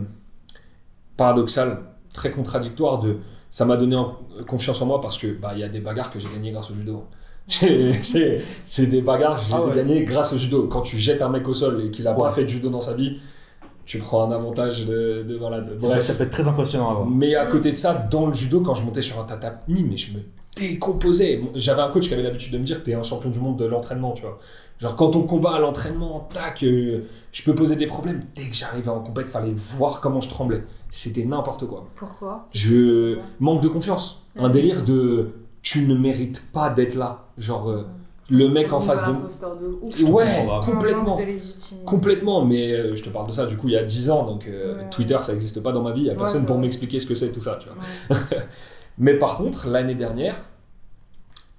paradoxal, très contradictoire. De, ça m'a donné en- confiance en moi parce que bah, il y a des bagarres que j'ai gagnées grâce au judo. J'ai- C'est des bagarres, je les Ah ai ouais. gagnées grâce au judo. Quand tu jettes un mec au sol et qu'il a pas fait de judo dans sa vie, tu prends un avantage de, de voilà. de- bref. ça peut être très impressionnant à voir. Mais à côté de ça, dans le judo, quand je montais sur un tatami, mais je me décomposais. J'avais un coach qui avait l'habitude de me dire T'es un champion du monde de l'entraînement, tu vois. Genre, quand on combat à l'entraînement, tac, euh, je peux poser des problèmes. Dès que j'arrivais en compète, fallait voir comment je tremblais. C'était n'importe quoi. Pourquoi? Je manque de confiance. Un délire de tu ne mérites pas d'être là. Genre, euh, le mec en face de. de ouf. Ouais, complètement. Complètement, mais euh, je te parle de ça du coup il y a 10 ans, donc Ouais. Twitter ça n'existe pas dans ma vie, il n'y a Ouais, personne pour m'expliquer ce que c'est tout ça, tu vois. mais par contre, l'année dernière,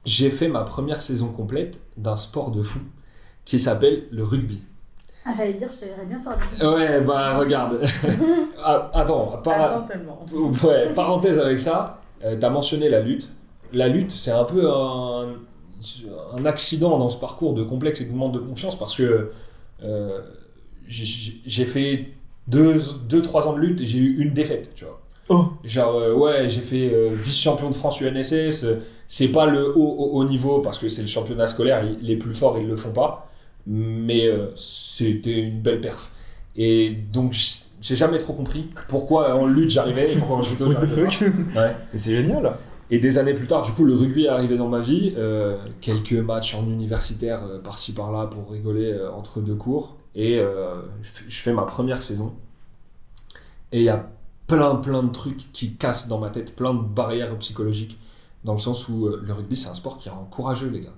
j'ai fait ma première saison complète d'un sport de fou qui s'appelle le rugby. Ah, j'allais dire, je te verrais bien faire du Ouais, bah regarde. Ah, attends, par- Attends seulement. Ouais, parenthèse avec ça, euh, t'as mentionné la lutte. La lutte, c'est un peu un, un accident dans ce parcours de complexe et de manque de confiance parce que euh, j'ai- fait 2-3 ans de lutte et j'ai eu une défaite, tu vois. Oh. Genre, euh, ouais, j'ai fait euh, vice-champion de France UNSS. C'est pas le haut, haut, haut niveau parce que c'est le championnat scolaire, ils- les plus forts ils le font pas. Mais euh, c'était une belle perf. Et donc, j'ai jamais trop compris pourquoi en lutte j'arrivais et pourquoi en judo j'arrivais. Ouais. Mais c'est génial. Et des années plus tard, du coup, le rugby est arrivé dans ma vie. euh, quelques matchs en universitaire euh, par-ci par-là pour rigoler euh, entre deux cours. Et euh, je fais- je fais ma première saison. Et il y a plein, plein de trucs qui cassent dans ma tête, plein de barrières psychologiques. Dans le sens où euh, le rugby, c'est un sport qui rend courageux, les gars.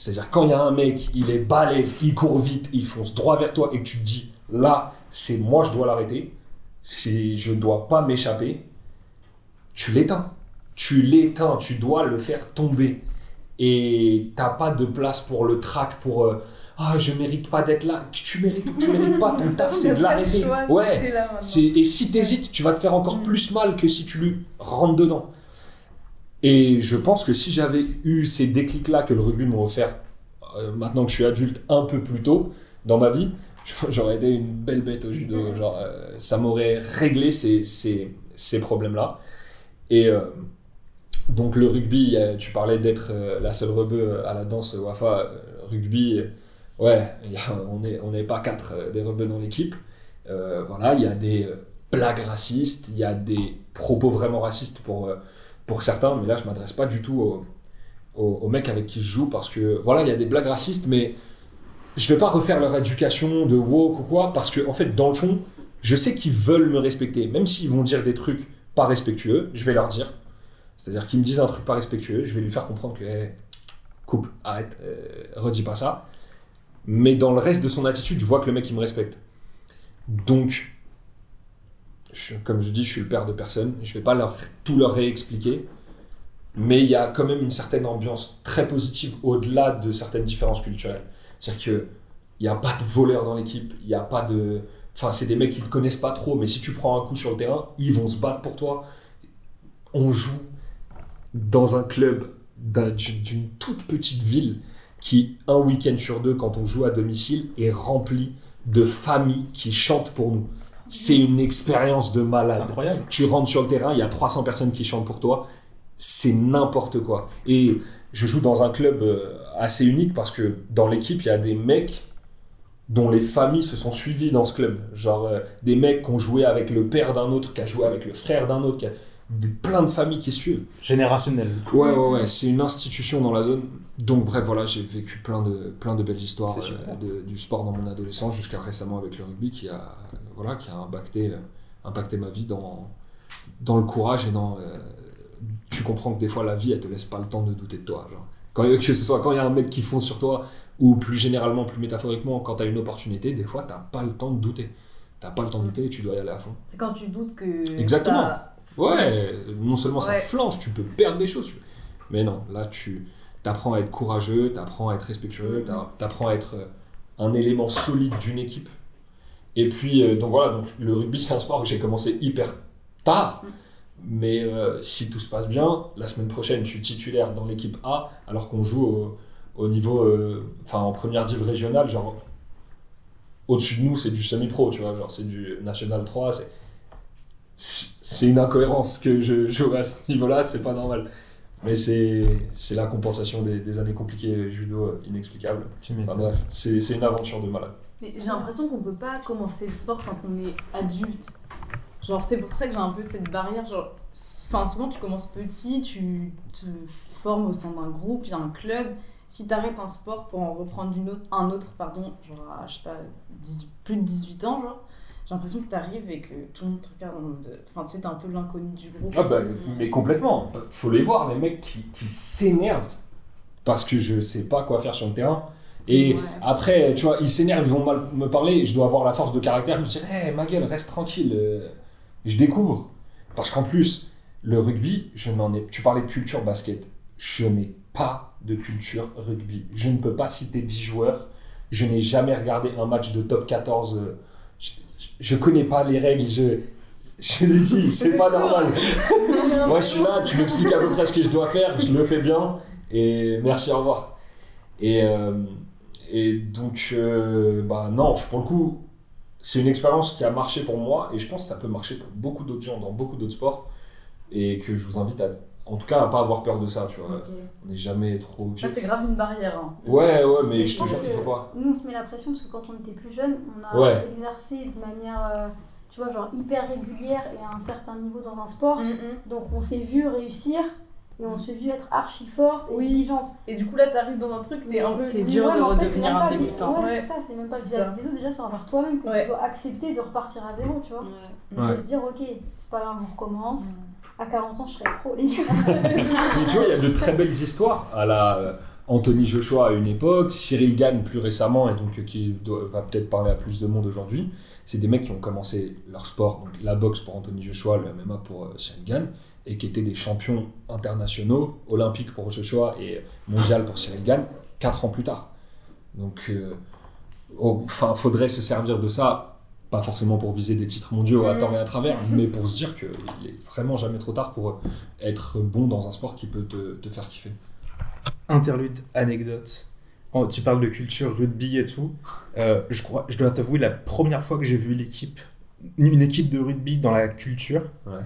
C'est-à-dire, quand il y a un mec, il est balèze, il court vite, il fonce droit vers toi et que tu te dis, là, c'est moi, je dois l'arrêter. Je dois pas m'échapper. Tu l'éteins tu l'éteins, tu dois le faire tomber. Et t'as pas de place pour le trac, pour euh, ah je mérite pas d'être là. Tu mérites tu mérites pas, ton taf c'est de l'arrêter. Ouais. Et si t'hésites, tu vas te faire encore plus mal que si tu lui rentres dedans. Et je pense que si j'avais eu ces déclics-là que le rugby m'a offert, euh, maintenant que je suis adulte, un peu plus tôt dans ma vie, j'aurais été une belle bête au judo. Genre, euh, ça m'aurait réglé ces, ces, ces problèmes-là. Et euh, donc le rugby, tu parlais d'être la seule rebeu à la danse Wafa. rugby, ouais, y a- on n'est on pas quatre des rebeux dans l'équipe. Voilà, il y a des blagues racistes, il y a des propos vraiment racistes pour, pour certains, mais là je m'adresse pas du tout aux, aux, aux mecs avec qui je joue parce que voilà, il y a des blagues racistes, mais je vais pas refaire leur éducation de woke ou quoi parce que en fait, dans le fond, je sais qu'ils veulent me respecter, même s'ils vont dire des trucs pas respectueux, je vais leur dire. C'est-à-dire qu'ils me disent un truc pas respectueux, je vais lui faire comprendre que coupe, arrête, euh, redis pas ça. Mais dans le reste de son attitude, je vois que le mec il me respecte. Donc, comme je dis, je suis le père de personne, je vais pas leur, tout leur réexpliquer. Mais il y a quand même une certaine ambiance très positive au-delà de certaines différences culturelles. C'est-à-dire qu'il n'y a pas de voleurs dans l'équipe, il n'y a pas de. Enfin, c'est des mecs qui ne connaissent pas trop, mais si tu prends un coup sur le terrain, ils vont se battre pour toi. On joue dans un club d'un- d'une d'une toute petite ville qui, un week-end sur deux, quand on joue à domicile, est rempli de familles qui chantent pour nous. C'est une expérience de malade. incroyable. Tu rentres sur le terrain, il y a 300 personnes qui chantent pour toi. C'est n'importe quoi. Et je joue dans un club euh, assez unique parce que dans l'équipe, il y a des mecs dont les familles se sont suivies dans ce club. Genre euh, des mecs qui ont joué avec le père d'un autre, qui a joué avec le frère d'un autre, qui a des- plein de familles qui suivent. Générationnel. Ouais, ouais, ouais, c'est une institution dans la zone. Donc, bref, voilà, j'ai vécu plein de, plein de belles histoires euh, de- du sport dans mon adolescence jusqu'à récemment avec le rugby qui a, voilà, qui a impacté, euh, impacté ma vie dans, dans le courage et dans. euh, tu comprends que des fois, la vie, elle te laisse pas le temps de douter de toi. Genre. Quand, que ce soit quand il y a un mec qui fonce sur toi ou plus généralement, plus métaphoriquement, quand tu as une opportunité, des fois, t'as pas le temps de douter. T'as pas le temps de douter et tu dois y aller à fond. C'est quand tu doutes que. Exactement. ça- Ouais, non seulement ça Ouais. flanche, tu peux perdre des choses. Mais non, là, tu apprends à être courageux, tu apprends à être respectueux, tu apprends à être euh, un élément solide d'une équipe. Et puis, euh, donc voilà, donc, le rugby, c'est un sport que j'ai commencé hyper tard. Mais euh, si tout se passe bien, la semaine prochaine, je suis titulaire dans l'équipe A, alors qu'on joue au, au niveau, euh, enfin en première div régionale, genre au-dessus de nous, c'est du semi-pro, tu vois, genre c'est du National 3, c'est c'est une incohérence que je joue à ce niveau-là, c'est pas normal. Mais c'est c'est la compensation des, des années compliquées judo inexplicable. Enfin bref, c'est c'est une aventure de malade. Mais j'ai l'impression qu'on peut pas commencer le sport quand on est adulte. Genre, c'est pour ça que j'ai un peu cette barrière. Genre, enfin, souvent tu commences petit, tu te formes au sein d'un groupe, il y a un club. Si t'arrêtes un sport pour en reprendre une autre, un autre, pardon, genre, à, je sais pas, 10 plus de 18 ans, genre, j'ai l'impression que t'arrives et que tout le monde te regarde en mode. Enfin, tu sais, t'es un peu l'inconnu du groupe. Ah bah, mais complètement. Faut les voir, les mecs qui, qui s'énervent parce que je sais pas quoi faire sur le terrain. Et Ouais. après, tu vois, ils s'énervent, ils vont mal me parler, je dois avoir la force de caractère, je me dis, hé, ma gueule, reste tranquille, euh, je découvre. Parce qu'en plus, le rugby, je n'en ai. Tu parlais de culture basket, je n'ai pas de culture rugby. Je ne peux pas citer 10 joueurs, je n'ai jamais regardé un match de top 14. euh, Je, je connais pas les règles, je. Je l'ai dit, c'est pas normal. Moi, je suis là, tu m'expliques à peu près ce que je dois faire, je le fais bien, et merci, au revoir. Et, euh, et donc, euh, bah non, pour le coup, c'est une expérience qui a marché pour moi, et je pense que ça peut marcher pour beaucoup d'autres gens dans beaucoup d'autres sports, et que je vous invite à, en tout cas, à pas avoir peur de ça, tu vois. Ok. On n'est jamais trop Ça, vieux. c'est grave une barrière. hein. Ouais, ouais, mais je te pense jure qu'il faut pas. Nous, on se met la pression parce que quand on était plus jeune, on a Ouais. exercé de manière, euh, tu vois, genre hyper régulière et à un certain niveau dans un sport. Donc on s'est vu réussir et on s'est vu être archi forte et Oui. exigeante. Et du coup, là, t'arrives dans un truc, t'es un peu. C'est dur ouais, de en fait, c'est redevenir un débutant. Ouais, Ouais. c'est ça, c'est même pas vis-à-vis des autres, déjà c'est envers toi-même que Ouais. tu dois accepter de repartir à zéro, tu vois. Ouais. Et se dire, ok, c'est pas grave, on recommence. À 40 ans, je serai pro, les gars. Mais tu vois, il y a de très belles histoires à la euh, Anthony Joshua à une époque, Cyril Gann plus récemment, et donc euh, qui doit- va peut-être parler à plus de monde aujourd'hui. C'est des mecs qui ont commencé leur sport, donc la boxe pour Anthony Joshua, le MMA pour euh, Cyril Gann, et qui étaient des champions internationaux, olympiques pour Joshua et mondial pour Cyril Gann, 4 ans plus tard. Donc, euh, oh, enfin, faudrait se servir de ça, pas forcément pour viser des titres mondiaux à tort et à travers, mais pour se dire qu'il est vraiment jamais trop tard pour être bon dans un sport qui peut te, te faire kiffer. Interlude, anecdote. Oh, tu parles de culture rugby et tout. Euh, je, crois, je dois t'avouer, la première fois que j'ai vu l'équipe, une équipe de rugby dans la culture, Ouais.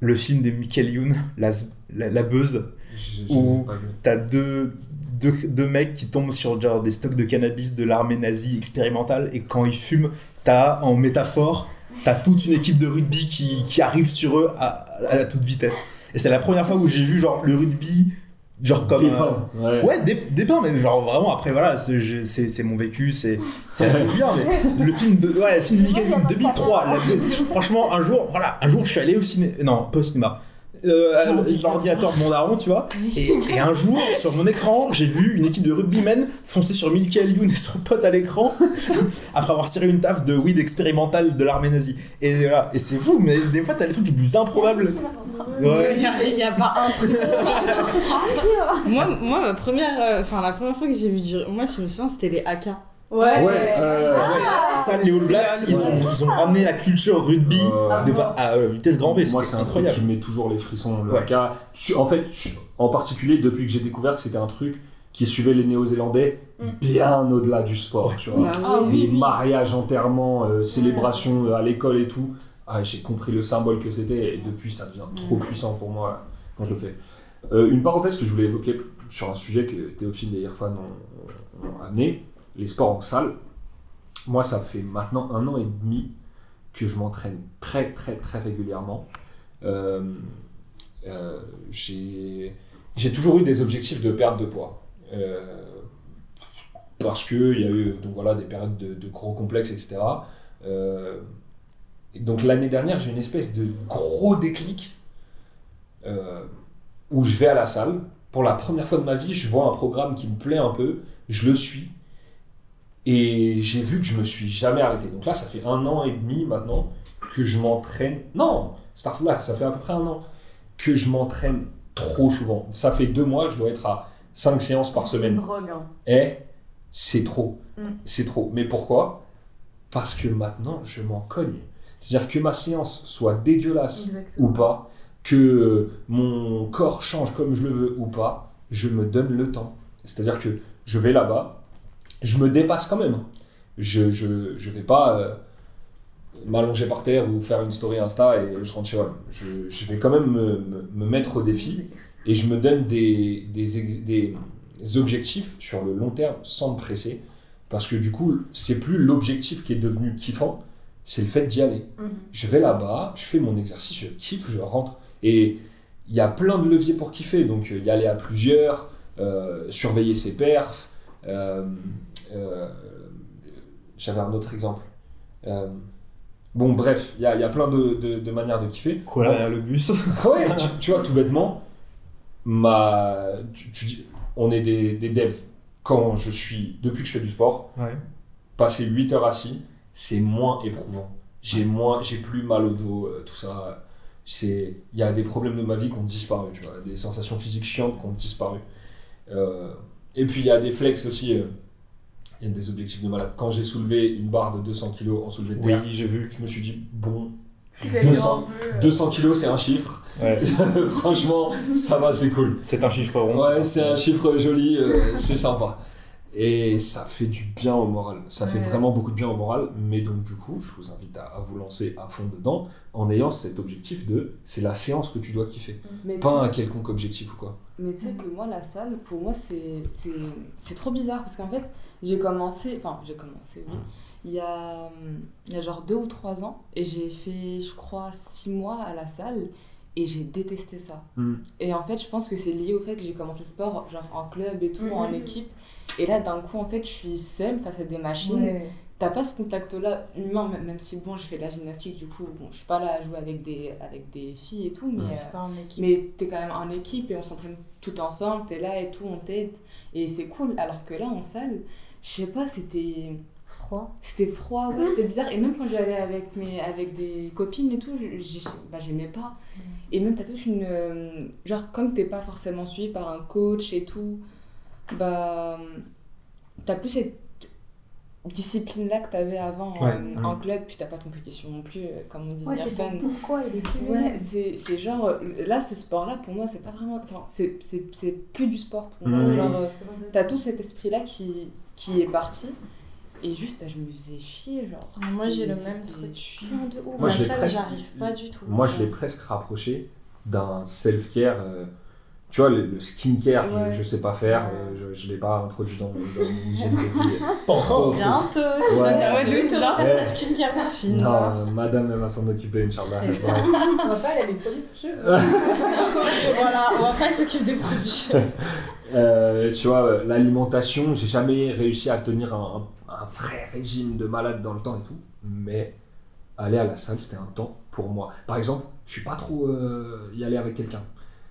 Le film de Michael Youn, La, la, la Buzz, vu. t'as deux, deux, deux mecs qui tombent sur genre, des stocks de cannabis de l'armée nazie expérimentale et quand ils fument, t'as en métaphore, t'as toute une équipe de rugby qui, qui arrive sur eux à, à la toute vitesse. Et c'est la première fois où j'ai vu genre le rugby, genre comme. Euh, ouais. Ouais, des, des pains, mais genre vraiment, après voilà, c'est j'ai- c'est c'est mon vécu, c'est c'est mais le film de, ouais, le film de Michael Youn, 2003, la franchement, un jour, voilà, un jour je suis allé au cinéma, non, pas au cinéma, euh, l'ordinateur de mon daron, tu vois, et, et un jour, sur mon écran, j'ai vu une équipe de rugbymen foncer sur Michael Youn et son pote à l'écran, après avoir tiré une taf de weed expérimental de l'armée nazie. Et voilà, et c'est fou, mais des fois, t'as les trucs les plus improbables. Ouais. Il n'y a, pas un truc. moi, moi, ma première, euh, enfin la première fois que j'ai vu du, moi je me souviens c'était les AK. Ouais, Ouais, euh, Ça, les All Blacks, ils ont, ils ont ramené la culture rugby Euh, de à euh, vitesse grand V, Moi, c'est un truc incroyable. qui me met toujours les frissons. Le Ouais. cas, je- en fait, je- en particulier depuis que j'ai découvert que c'était un truc qui suivait les Néo-Zélandais bien au-delà du sport. Tu vois. Ah oui, les oui. mariages, enterrements, euh, célébrations à l'école et tout. Ah, j'ai compris le symbole que c'était et depuis ça devient trop puissant pour moi quand je le fais. Euh, une parenthèse que je voulais évoquer sur un sujet que Théophile et Irfan ont, ont amené, les sports en salle. Moi, ça fait maintenant un an et demi que je m'entraîne très très très régulièrement. Euh, euh, j'ai toujours eu des objectifs de perte de poids. Euh, parce qu'il y a eu donc voilà, des périodes de, gros complexes, etc. Euh, donc l'année dernière, j'ai une espèce de gros déclic où je vais à la salle. Pour la première fois de ma vie, je vois un programme qui me plaît un peu, je le suis. Et j'ai vu que je me suis jamais arrêté. Donc là, ça fait un an et demi maintenant que je m'entraîne. Non, là, ça fait à peu près un an que je m'entraîne trop souvent. Ça fait deux mois, je dois être à 5 séances par semaine. drogue. hein. Et c'est trop. Mm. C'est trop. Mais pourquoi? Parce que maintenant, je m'en cogne. C'est-à-dire que ma séance soit dégueulasse Exactement. ou pas, que mon corps change comme je le veux ou pas, je me donne le temps. C'est-à-dire que je vais là-bas, je me dépasse quand même. Je je, je vais pas euh, m'allonger par terre ou faire une story Insta et je rentre chez moi. Je, je vais quand même me, me, me mettre au défi et je me donne des, des, des objectifs sur le long terme sans me presser. Parce que du coup, c'est plus l'objectif qui est devenu kiffant, c'est le fait d'y aller. Je vais là-bas, je fais mon exercice, je kiffe, je rentre. Et il y a plein de leviers pour kiffer. Donc, euh, y aller à plusieurs, euh, surveiller ses perfs. euh, J'avais un autre exemple. Euh, bon, bref, il y a, il y a plein de, de- de manières de kiffer. Quoi? Derrière le bus Ouais, tu, tu vois, tout bêtement, ma, tu, tu dis, on est des, des devs. Quand je suis, depuis que je fais du sport, Ouais. passer 8 heures assis, c'est moins éprouvant. J'ai moins, j'ai plus mal au dos, euh, tout ça. C'est, il y a des problèmes de ma vie qui ont disparu, tu vois, des sensations physiques chiantes qui ont disparu. Euh, et puis il y a des flex aussi. euh, il y a des objectifs de malade. Quand j'ai soulevé une barre de 200 kg en soulevé de Oui, terre, j'ai vu. je me suis dit, bon, Il a 200, un peu, 200 kg c'est un chiffre. Ouais. Franchement, ça va, c'est cool. C'est un chiffre rond. Ouais, c'est un chiffre joli, euh, c'est sympa. Et ça fait du bien au moral. Ça fait vraiment beaucoup de bien au moral. Mais donc, du coup, je vous invite à, à vous lancer à fond dedans en ayant cet objectif de c'est la séance que tu dois kiffer. Mais Pas un quelconque objectif ou quoi. Mais tu sais que moi, la salle, pour moi, c'est- c'est c'est trop bizarre parce qu'en fait, j'ai commencé, enfin, j'ai commencé, oui, il y a, il y a genre deux ou trois ans et j'ai fait, je crois, six mois à la salle et j'ai détesté ça. Mm. Et en fait, je pense que c'est lié au fait que j'ai commencé le sport, genre en club et tout, en équipe. Et là, d'un coup, en fait, je suis seule face à des machines. Ouais. T'as pas ce contact-là humain, même, si, bon, je fais de la gymnastique, du coup, bon, je suis pas là à jouer avec des, avec des filles et tout, mais... Ouais. euh, C'est pas en équipe. mais t'es quand même en équipe et on s'entraîne tout ensemble, t'es là et tout, on t'aide. Et c'est cool. Alors que là, en salle, je sais pas, c'était. Froid. C'était froid, ouais, c'était bizarre. Et même quand j'allais avec, mes, avec des copines et tout, bah, j'aimais pas. Et même, t'as toute une. euh, Genre, comme t'es pas forcément suivi par un coach et tout, bah. T'as plus cette discipline-là que t'avais avant Ouais. euh, en club, puis t'as pas de compétition non plus, euh, comme on disait. Ouais, c'est pourquoi il est plus Ouais, c'est c'est genre. euh, Là, ce sport-là, pour moi, c'est pas vraiment. Enfin, c'est- c'est c'est plus du sport pour moi. Mhm. Genre, euh, t'as tout cet esprit-là qui, qui est parti. Et juste, bah, je me faisais chier. Genre, Moi, j'ai le même truc. chiant de ouf. Moi, presque- j'arrive pas du tout. Moi, je l'ai presque rapproché d'un self-care. euh, tu vois, le, le skincare, Ouais. je, je sais pas faire. euh, je, je l'ai pas introduit dans, dans mon hygiène de vie. Pas encore. Bientôt, c'est Ouais. notre Ouais, ta skincare routine. Non, euh, madame, elle va s'en occuper, Inch'Allah. C'est Ouais. On va pas aller les produits voilà, on va pas s'occuper des produits. Euh, tu vois, l'alimentation, j'ai jamais réussi à tenir un, un- un vrai régime de malade dans le temps et tout. Mais aller à la salle, c'était un temps pour moi. Par exemple, je suis pas trop euh, y aller avec quelqu'un.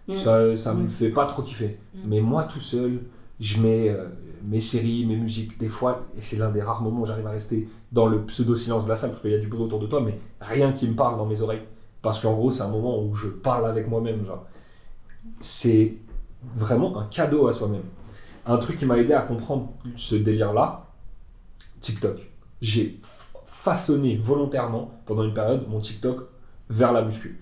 Mm. Ça, ça me fait pas trop kiffer. Mm. Mais moi, tout seul, je mets euh, mes séries, mes musiques. Des fois, et c'est l'un des rares moments où j'arrive à rester dans le pseudo-silence de la salle, parce qu'il y a du bruit autour de toi, mais rien qui me parle dans mes oreilles. Parce qu'en gros, c'est un moment où je parle avec moi-même. C'est vraiment un cadeau à soi-même. Un truc qui m'a aidé à comprendre ce délire-là, TikTok. J'ai façonné volontairement, pendant une période, mon TikTok vers la muscu.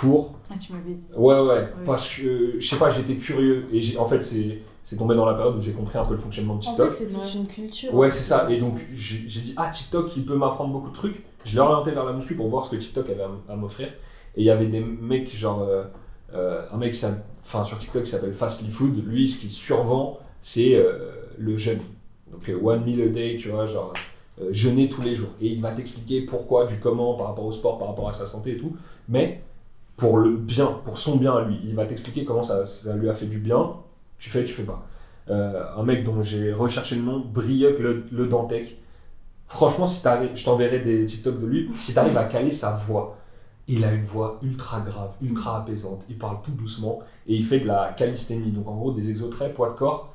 Pour Ah, tu m'avais dit. Ouais, ouais, parce que, je sais pas, j'étais curieux. Et j'ai- en fait, c'est c'est tombé dans la période où j'ai compris un peu le fonctionnement de En TikTok. fait, c'est toute une culture. ouais, c'est ça. Et donc, j'ai j'ai dit, ah, TikTok, il peut m'apprendre beaucoup de trucs. Je l'ai orienté vers la muscu pour voir ce que TikTok avait à m'offrir. Et il y avait des mecs, genre, euh, euh, un mec enfin, sur TikTok qui s'appelle Fastly Food. Lui, ce qu'il survend, c'est euh, le jeûne. Donc, euh, one meal a day, tu vois, genre, euh, jeûner tous les jours. Et il va t'expliquer pourquoi, du comment, par rapport au sport, par rapport à sa santé et tout. Mais pour le bien, pour son bien à lui. Il va t'expliquer comment ça, ça lui a fait du bien. Tu fais, tu fais pas. Euh, un mec dont j'ai recherché le nom, Brieuc le, le Dantec. Franchement, si t'arrives- je t'enverrai des TikTok de lui. Si tu arrives à caler sa voix, il a une voix ultra grave, ultra apaisante. Il parle tout doucement et il fait de la calisthénie. Donc en gros, des exotraits, poids de corps.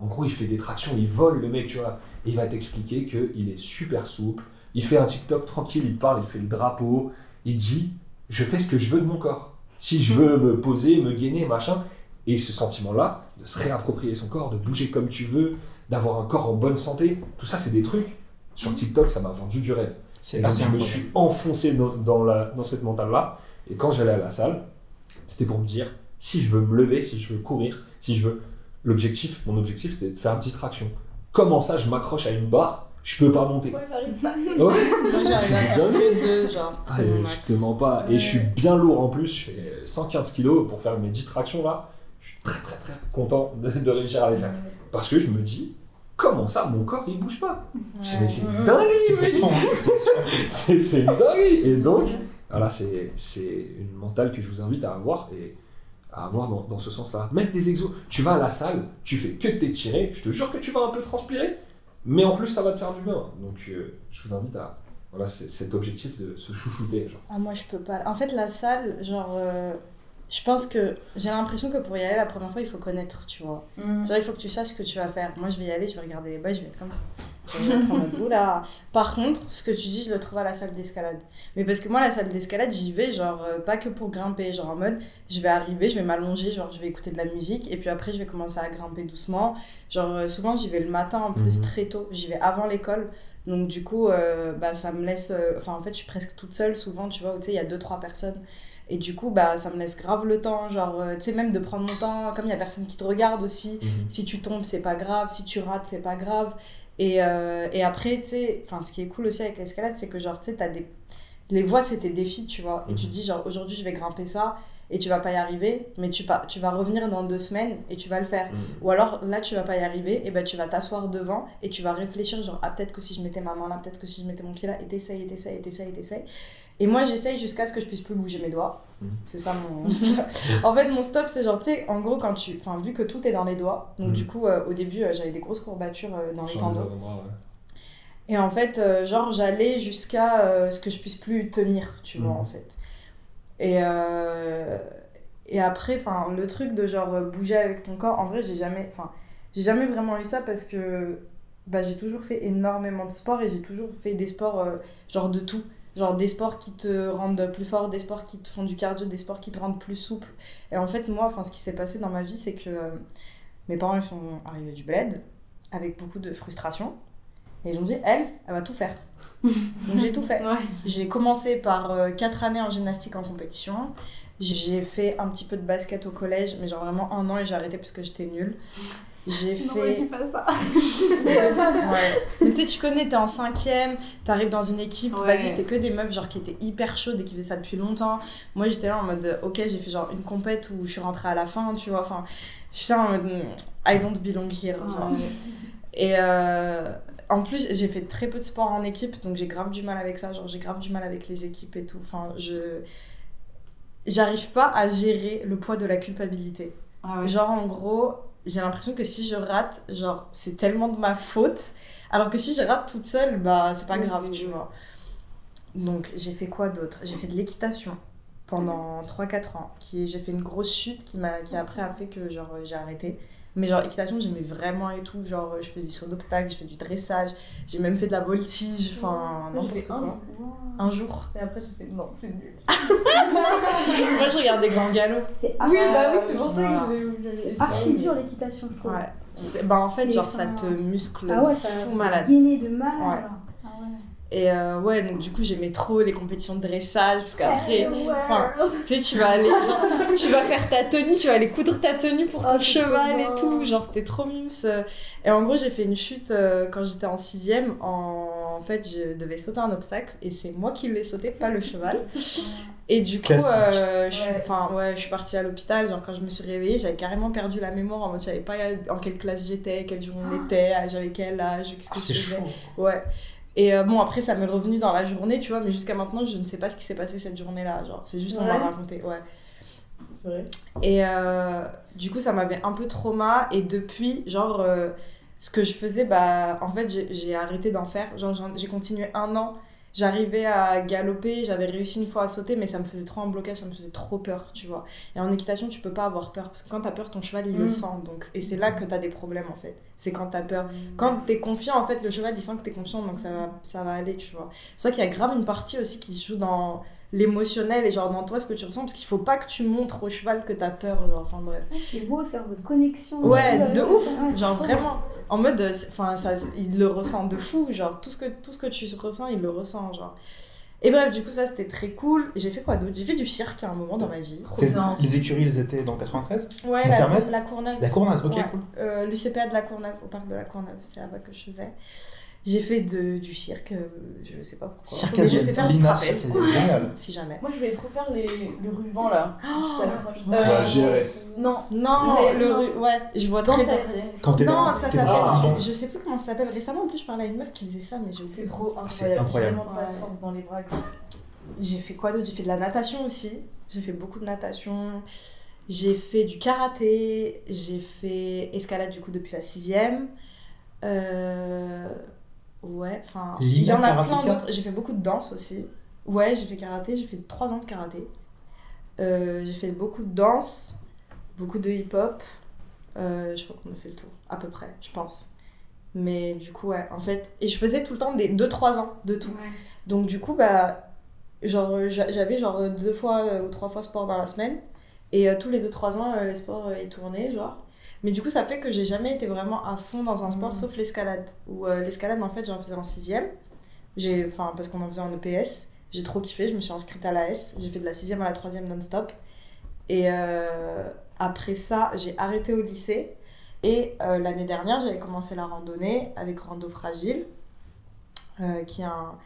En gros, il fait des tractions, il vole le mec, tu vois. Et il va t'expliquer qu'il est super souple. Il fait un TikTok tranquille, il parle, il fait le drapeau. Il dit je fais ce que je veux de mon corps. Si je veux me poser, me gainer, machin. Et ce sentiment-là, de se réapproprier son corps, de bouger comme tu veux, d'avoir un corps en bonne santé, tout ça, c'est des trucs. Sur TikTok, ça m'a vendu du rêve. C'est Et donc, je me suis enfoncé dans, dans, la, dans cette mentale-là. Et quand j'allais à la salle, c'était pour me dire si je veux me lever, si je veux courir, si je veux. L'objectif, mon objectif, c'était de faire 10 tractions. Comment ça, je m'accroche à une barre, je peux pas monter j'arrive pas. Ouais. Moi, Je j'arrive suis à faire bien que deux, genre, Ah, je te mens pas. Et je suis bien lourd en plus. Je fais 115 kilos pour faire mes 10 tractions là. je suis très très très content de, de réussir à les faire. Parce que je me dis, comment ça, mon corps il bouge pas? C'est une dinguerie, C'est une dinguerie. Et donc, voilà, c'est c'est une mentale que je vous invite à avoir et à avoir dans, dans ce sens-là. Mettre des exos. Tu vas à la salle, tu fais que t'étirer, je te jure que tu vas un peu transpirer, mais en plus ça va te faire du bien. Donc, euh, je vous invite à. Voilà, c'est cet objectif de se chouchouter. Genre. Ah, moi, je peux pas. En fait, la salle, genre. euh, je pense que j'ai l'impression que pour y aller la première fois, il faut connaître, tu vois. Mm. Genre, il faut que tu saches ce que tu vas faire. Moi, je vais y aller, je vais regarder les boys, je vais être comme ça. En mode, oula. Par contre, ce que tu dis, je le trouve à la salle d'escalade. Mais parce que moi, la salle d'escalade, j'y vais, genre, euh, pas que pour grimper, genre en mode, je vais arriver, je vais m'allonger, genre, je vais écouter de la musique, et puis après, je vais commencer à grimper doucement. Genre, euh, souvent, j'y vais le matin en plus, Mhm. très tôt. J'y vais avant l'école. Donc, du coup, euh, bah, ça me laisse. Enfin, en fait, je suis presque toute seule, souvent, tu vois, où tu sais, il y a deux, trois personnes. Et du coup, bah, ça me laisse grave le temps, genre, euh, tu sais, même de prendre mon temps, comme il y a personne qui te regarde aussi. Si tu tombes, c'est pas grave. Si tu rates, c'est pas grave. Et, euh, et après, tu sais, ce qui est cool aussi avec l'escalade, c'est que, genre, tu sais, t'as des. Les voies, c'est tes défis, tu vois. Et tu Mhm. dis, genre, aujourd'hui, je vais grimper ça, et tu vas pas y arriver, mais tu, pas, tu vas revenir dans deux semaines, et tu vas le faire. Ou alors, là, tu vas pas y arriver, et ben tu vas t'asseoir devant, et tu vas réfléchir, genre, ah, peut-être que si je mettais ma main là, peut-être que si je mettais mon pied là, et t'essayes, et t'essayes, et t'essayes, et t'essayes. Et moi, j'essaye jusqu'à ce que je puisse plus bouger mes doigts. Mhm. C'est ça mon. en fait, mon stop, c'est genre, tu sais, en gros, quand tu. Enfin, vu que tout est dans les doigts, donc Mhm. du coup, euh, au début, euh, j'avais des grosses courbatures euh, dans les tendons. Et en fait, genre, j'allais jusqu'à ce que je puisse plus tenir, tu vois, en fait. Et, euh, et après, le truc de genre euh, bouger avec ton corps, en vrai, j'ai jamais, vraiment eu ça parce que bah, j'ai toujours fait énormément de sport et j'ai toujours fait des sports, euh, genre de tout. Genre des sports qui te rendent plus fort, des sports qui te font du cardio, des sports qui te rendent plus souple. Et en fait, moi, ce qui s'est passé dans ma vie, c'est que mes parents, ils sont arrivés du bled avec beaucoup de frustration. Et ils ont dit, elle, elle va tout faire. Donc j'ai tout fait. Ouais. J'ai commencé par 4 années en gymnastique en compétition. J'ai fait un petit peu de basket au collège, mais genre vraiment un an et j'ai arrêté parce que j'étais nulle. J'ai fait. pas ça. Ouais. Mais tu sais, tu connais, t'es en cinquième, t'arrives dans une équipe, Ouais. vas-y, c'était que des meufs genre qui étaient hyper chaudes et qui faisaient ça depuis longtemps. Moi, j'étais là en mode, ok, j'ai fait genre une compète où je suis rentrée à la fin, tu vois. Enfin, je suis en mode, mm, I don't belong here. Genre. Et euh, en plus, j'ai fait très peu de sport en équipe, donc j'ai grave du mal avec ça. Genre, j'ai grave du mal avec les équipes et tout. Enfin, je. J'arrive pas à gérer le poids de la culpabilité. Ah ouais. Genre, en gros, j'ai l'impression que si je rate, genre, c'est tellement de ma faute. Alors que si je rate toute seule, bah, c'est pas Oui, grave, tu vois. Donc, j'ai fait quoi d'autre? J'ai fait de l'équitation pendant 3-4 ans. Qui, j'ai fait une grosse chute qui, m'a, qui après a fait que, genre, j'ai arrêté. Mais genre, équitation, j'aimais vraiment et tout. Genre, je faisais du saut d'obstacle, j'ai fait du dressage, j'ai même fait de la voltige, enfin, n'importe quoi. jour. Un jour. Et après, j'ai fait non, c'est nul. Moi, je regardais Grand Galop. C'est Oui, archi- bah oui, c'est pour ça que j'ai c'est archi dur l'équitation, je trouve. Ouais. Bah, en fait, genre, ça te muscle Ah ouais, fou malade. de malade. Ouais. Ah. Et euh, ouais, donc du coup, j'aimais trop les compétitions de dressage, parce qu'après, enfin, tu sais, tu vas aller, genre, tu vas faire ta tenue, tu vas aller coudre ta tenue pour ton Oh, cheval et tout, genre, c'était trop mimes. Et en gros, j'ai fait une chute euh, quand j'étais en sixième, en... en fait, je devais sauter un obstacle, et c'est moi qui l'ai sauté, pas le cheval. Et du coup, euh, je, suis- Ouais. enfin, ouais, je suis partie à l'hôpital, genre quand je me suis réveillée, j'avais carrément perdu la mémoire, en mode, je savais pas en quelle classe j'étais, quel jour on était, j'avais quel âge, qu'est-ce Ah, que c'est je faisais. chaud. Ouais. Et euh, bon, après, ça m'est revenu dans la journée, tu vois, mais jusqu'à maintenant, je ne sais pas ce qui s'est passé cette journée-là. Genre, c'est juste, on m'a raconté, ouais. Et euh, du coup, ça m'avait un peu trauma. Et depuis, genre, euh, ce que je faisais, bah, en fait, j'ai arrêté d'en faire. Genre, j'ai continué un an. J'arrivais à galoper, j'avais réussi une fois à sauter, mais ça me faisait trop un blocage, ça me faisait trop peur, tu vois. Et en équitation, tu peux pas avoir peur, parce que quand t'as peur, ton cheval, il le Mm. sent. Donc, et c'est là que t'as des problèmes, en fait. C'est quand t'as peur. Quand t'es confiant, en fait, le cheval, il sent que t'es confiant, donc ça va, ça va aller, tu vois. C'est vrai qu'il y a grave une partie aussi qui se joue dans l'émotionnel et genre dans toi ce que tu ressens, parce qu'il faut pas que tu montres au cheval que t'as peur, genre, enfin bref. Ouais, c'est beau, c'est en mode connexion. Ouais, de ouf, ouais, genre vraiment. En mode, euh, enfin, ça, il le ressent de fou, genre tout ce que, tout ce que tu ressens, il le ressent, genre. Et bref, du coup, ça c'était très cool. J'ai fait quoi d'autre? J'ai fait du cirque à un moment dans ma vie. Les écuries, ils étaient dans 93 Ouais, la, la Courneuve. La Courneuve, ok, Ouais. cool. Euh, L'UCPA de la Courneuve, au parc de la Courneuve, c'est là-bas que je faisais. J'ai fait de, du cirque, euh, je sais pas pourquoi. Cirque Mais je sais faire du trapèze, c'est génial. si jamais. Moi, je voulais trop faire les, le ruban là. Oh, La GRS. Non, Non, le ru- ouais, je vois très bien. Quand t'es Non, dans- ça s'appelle. ruban. Je sais plus comment ça s'appelle. Récemment, en plus, je parlais à une meuf qui faisait ça, mais j'ai oublié C'est trop incroyable. incroyable. J'ai vraiment pas de force dans les bras. J'ai fait quoi d'autre? J'ai fait de la natation aussi. J'ai fait beaucoup de natation. J'ai fait du karaté. J'ai fait escalade du coup depuis la sixième. Euh... Ouais, enfin. Il y en a plein d'autres. J'ai fait beaucoup de danse aussi. Ouais, j'ai fait karaté. J'ai fait 3 ans de karaté. Euh, j'ai fait beaucoup de danse. Beaucoup de hip-hop. Euh, je crois qu'on a fait le tour, à peu près, je pense. Mais du coup, ouais, en fait. Et je faisais tout le temps des 2-3 ans de tout. Donc du coup, bah, genre, j'a- j'avais genre deux fois ou trois fois sport dans la semaine. Et euh, tous les 2-3 ans, euh, les sports euh, ils tournaient, genre. Mais du coup, ça fait que j'ai jamais été vraiment à fond dans un sport, sauf l'escalade. Où euh, l'escalade, en fait, j'en faisais en sixième. J'ai, enfin, parce qu'on en faisait en EPS. J'ai trop kiffé, je me suis inscrite à l'AS. J'ai fait de la sixième à la troisième non-stop. Et euh, après ça, j'ai arrêté au lycée. Et euh, l'année dernière, j'avais commencé la randonnée avec Rando Fragile, qui est un-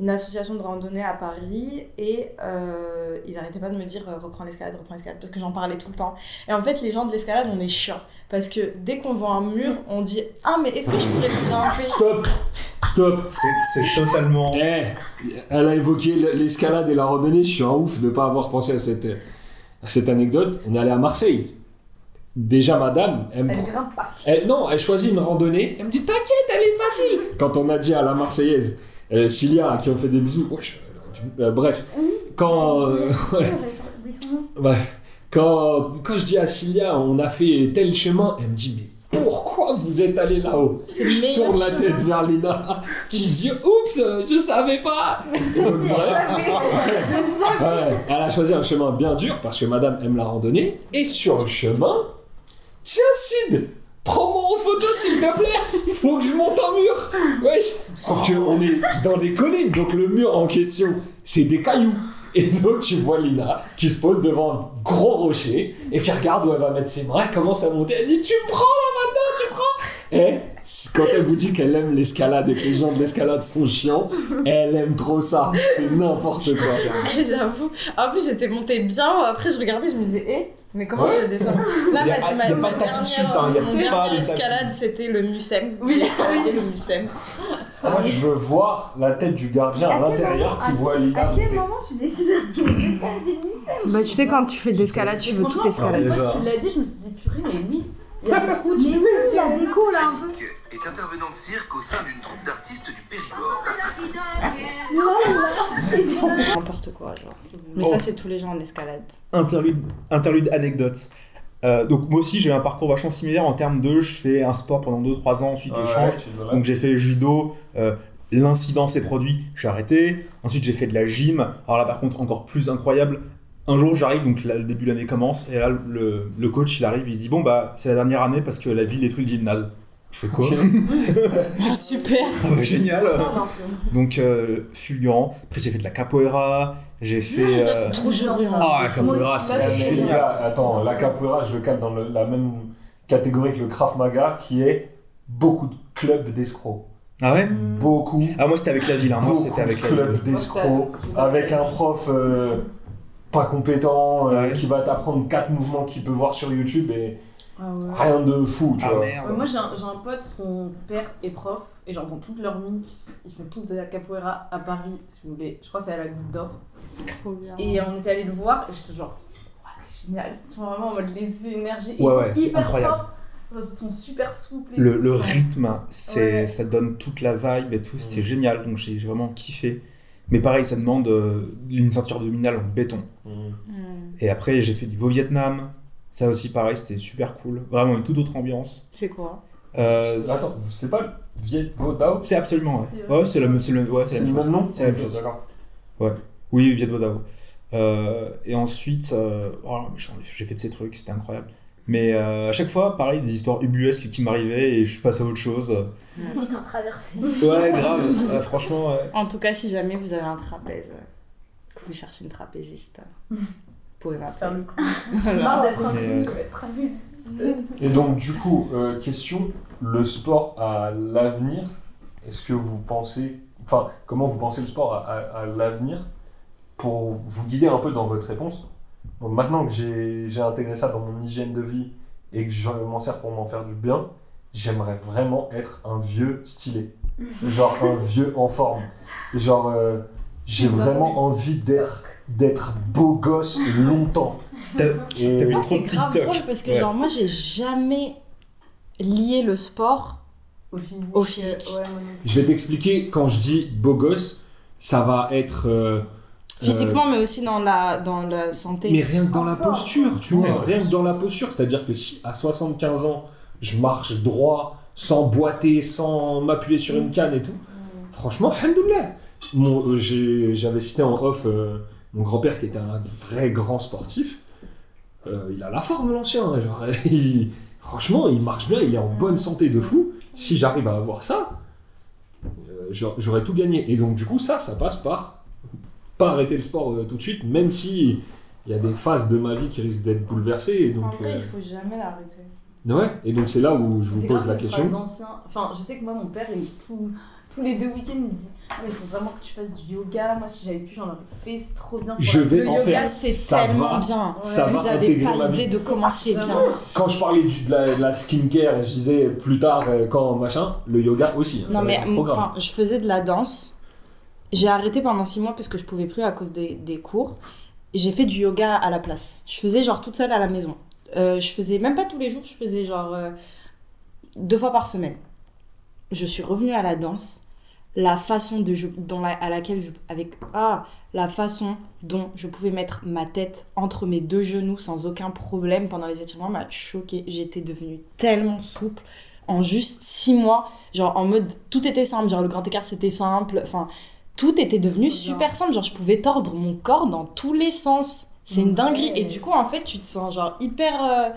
une association de randonnée à Paris. Et euh, ils arrêtaient pas de me dire euh, reprends l'escalade, reprends l'escalade, parce que j'en parlais tout le temps. Et en fait, les gens de l'escalade, on est chiants. Parce que dès qu'on voit un mur, on dit Ah, mais est-ce que je pourrais le grimper? Stop Stop C'est c'est totalement. Eh, elle a évoqué l'escalade et la randonnée. Je suis un ouf de ne pas avoir pensé à cette, à cette anecdote. On est allé à Marseille. Déjà, madame, elle me Elle prend- grimpe pas. elle- non, elle choisit une randonnée. Elle me dit T'inquiète, elle est facile. Quand on a dit à la Marseillaise, euh, Cilia, qui on fait des bisous. euh, bref, quand. euh, ouais, quand, quand je dis à Cilia, on a fait tel chemin, elle me dit Mais pourquoi vous êtes allé là-haut Je tourne la chemin. tête vers Lina, qui dit Oups, je savais pas. Donc, bref, Ouais, elle a choisi un chemin bien dur parce que madame aime la randonnée. Et sur le chemin, tiens Sid, prends-moi en photo s'il te plaît. Faut que je monte un mur. Wesh. Sauf que on est dans des collines, donc le mur en question, c'est des cailloux. Et donc tu vois Lina qui se pose devant un gros rocher et qui regarde où elle va mettre ses bras, elle commence à monter, elle dit tu prends là maintenant, tu prends Et quand elle vous dit qu'elle aime l'escalade et que les gens de l'escalade sont chiants, elle aime trop ça, c'est n'importe quoi. J'avoue. En plus, j'étais montée bien. Après, je regardais, je me disais, eh, mais comment Ouais. je descends Là, Il y a- ma- y a pas ma de tapis de chute, dernière- hein, il y a mon dernière escalade, c'était le Mucem. Oui, j'ai escaladé le Mucem. Moi, je veux voir la tête du gardien à l'intérieur qui voit Lina À quel moment tu décides d'escalader le Mucem? Bah, tu sais, quand tu fais de l'escalade, tu veux tout escalader. une fois Déjà. que tu l'as dit, je me suis dit purée, mais oui, il y a. Mais oui, il y a des déco là un peu. est intervenant de cirque au sein d'une troupe d'artistes du Périgord. N'importe quoi, genre. Mais Oh. ça, c'est tous les gens en escalade. Interlude, interlude anecdote. Euh, donc moi aussi j'ai eu un parcours vachement similaire en termes de je fais un sport pendant 2-3 ans, ensuite je change. Donc j'ai fait judo, euh, l'incident s'est produit, j'ai arrêté. Ensuite j'ai fait de la gym. Alors là par contre encore plus incroyable. Un jour j'arrive, donc là, le début de l'année commence, et là le, le coach il arrive, il dit bon bah c'est la dernière année parce que la ville détruit le gymnase. Je fais quoi? Ah, super Ah bah, Génial Donc euh, fulgurant. Après j'ai fait de la capoeira, j'ai fait... euh, Trop joli. hein. Ah, la capoeira c'est génial. attends, la capoeira, je le cale dans le- la même catégorie que le Krav Maga, qui est beaucoup de clubs d'escrocs. Ah ouais? Beaucoup. Ah moi c'était avec la ville, hein. moi beaucoup c'était avec de la ville. clubs d'escrocs, avec un prof euh, pas compétent, euh, Ouais. qui va t'apprendre quatre mouvements qu'il peut voir sur YouTube et Ah ouais. rien de fou, tu Ah vois. merde moi j'ai un, j'ai un pote, son père est prof, et j'entends toute leur mif. Ils font tous de la capoeira à Paris, si vous voulez. Je crois que c'est à la Goutte d'Or. Et on était allé le voir, et j'étais genre, c'est génial, c'est vraiment en mode les énergies. Et Ouais, ils ouais, sont c'est hyper incroyable. forts. Enfin, ils sont super souples. le, rythme, c'est, Ouais. ça donne toute la vibe et tout, c'était génial, donc j'ai j'ai vraiment kiffé. Mais pareil, ça demande euh, une ceinture abdominale en béton. Mm. Et après, j'ai fait du Vietnam, ça aussi pareil, c'était super cool. Vraiment une toute autre ambiance. C'est quoi Euh, Attends, c'est pas le Viet Vo Dao c'est absolument, ouais. C'est- Ouais, c'est le, c'est le, ouais, c'est C'est la le même chose. même nom? C'est la même chose. D'accord. Oui, Viet Vo Dao. Euh, et ensuite, euh, oh, j'ai fait de ces trucs, c'était incroyable. Mais euh, à chaque fois, pareil, des histoires ubuesques qui m'arrivaient et je suis passé à autre chose. Faut tout traverser. Ouais, grave. Euh, franchement, ouais. En tout cas, si jamais vous avez un trapèze, que vous cherchez une trapéziste, vous pouvez Faire m'appeler. le coup. Voilà. Un Mais, euh, je vais être trapéziste. Et donc, du coup, euh, question le sport à l'avenir, est-ce que vous pensez, enfin, comment vous pensez le sport à, à- à l'avenir pour vous guider un peu dans votre réponse Donc maintenant que j'ai intégré ça dans mon hygiène de vie et que je m'en sers pour m'en faire du bien, j'aimerais vraiment être un vieux stylé. Genre un vieux en forme. Genre, euh, j'ai vraiment envie d'être d'être beau gosse longtemps. T'as Et- trop c'est grave TikTok. drôle parce que, Ouais. genre, moi, j'ai jamais lié le sport. Au physique. Au physique. euh, ouais. Je vais t'expliquer, quand je dis beau gosse, ça va être... euh, Physiquement, mais aussi dans la, dans la santé. Mais rien que dans la posture, tu vois, ouais. rien que dans la posture. C'est-à-dire que si à 75 ans, je marche droit, sans boiter, sans m'appuyer sur une canne et tout, franchement, alhamdoulilah. Mon- euh, J'avais cité en off euh, mon grand-père qui était un vrai grand sportif. Euh, il a la forme, l'ancien. hein, genre, il- franchement, il marche bien, il est en bonne santé de fou. Si j'arrive à avoir ça, euh, j'a- j'aurais tout gagné. Et donc, du coup, ça, ça passe par pas arrêter le sport euh, tout de suite, même si il y a des phases de ma vie qui risquent d'être bouleversées. Et donc, En vrai, euh, il faut jamais l'arrêter. ouais, et donc c'est là où je vous pose la question. Enfin, je sais que moi, mon père, il, tout- tous les deux week-ends, il me dit Ah, mais il faut vraiment que tu fasses du yoga. Moi, si j'avais pu, j'en aurais fait. C'est trop bien. pour Je vais Le en yoga, c'est tellement va. bien. Ça Vous va avez intégrer pas ma idée vie. de comment c'est bien. Quand je parlais du- de, la, de la skincare, je disais plus tard, euh, quand machin, le yoga aussi. hein, Non, mais enfin, je faisais de la danse. J'ai arrêté pendant six mois parce que je pouvais plus à cause des, des cours. J'ai fait du yoga à la place. Je faisais genre toute seule à la maison. Euh, je faisais même pas tous les jours, je faisais genre euh, deux fois par semaine. Je suis revenue à la danse. La façon de je, dans la, à laquelle je avec ah la façon dont je pouvais mettre ma tête entre mes deux genoux sans aucun problème pendant les étirements m'a choquée. J'étais devenue tellement souple en juste six mois. Genre en mode tout était simple, genre le grand écart c'était simple. Enfin, tout était devenu super simple. Genre je pouvais tordre mon corps dans tous les sens. C'est une Ouais. dinguerie. Et du coup, en fait, tu te sens genre hyper. euh,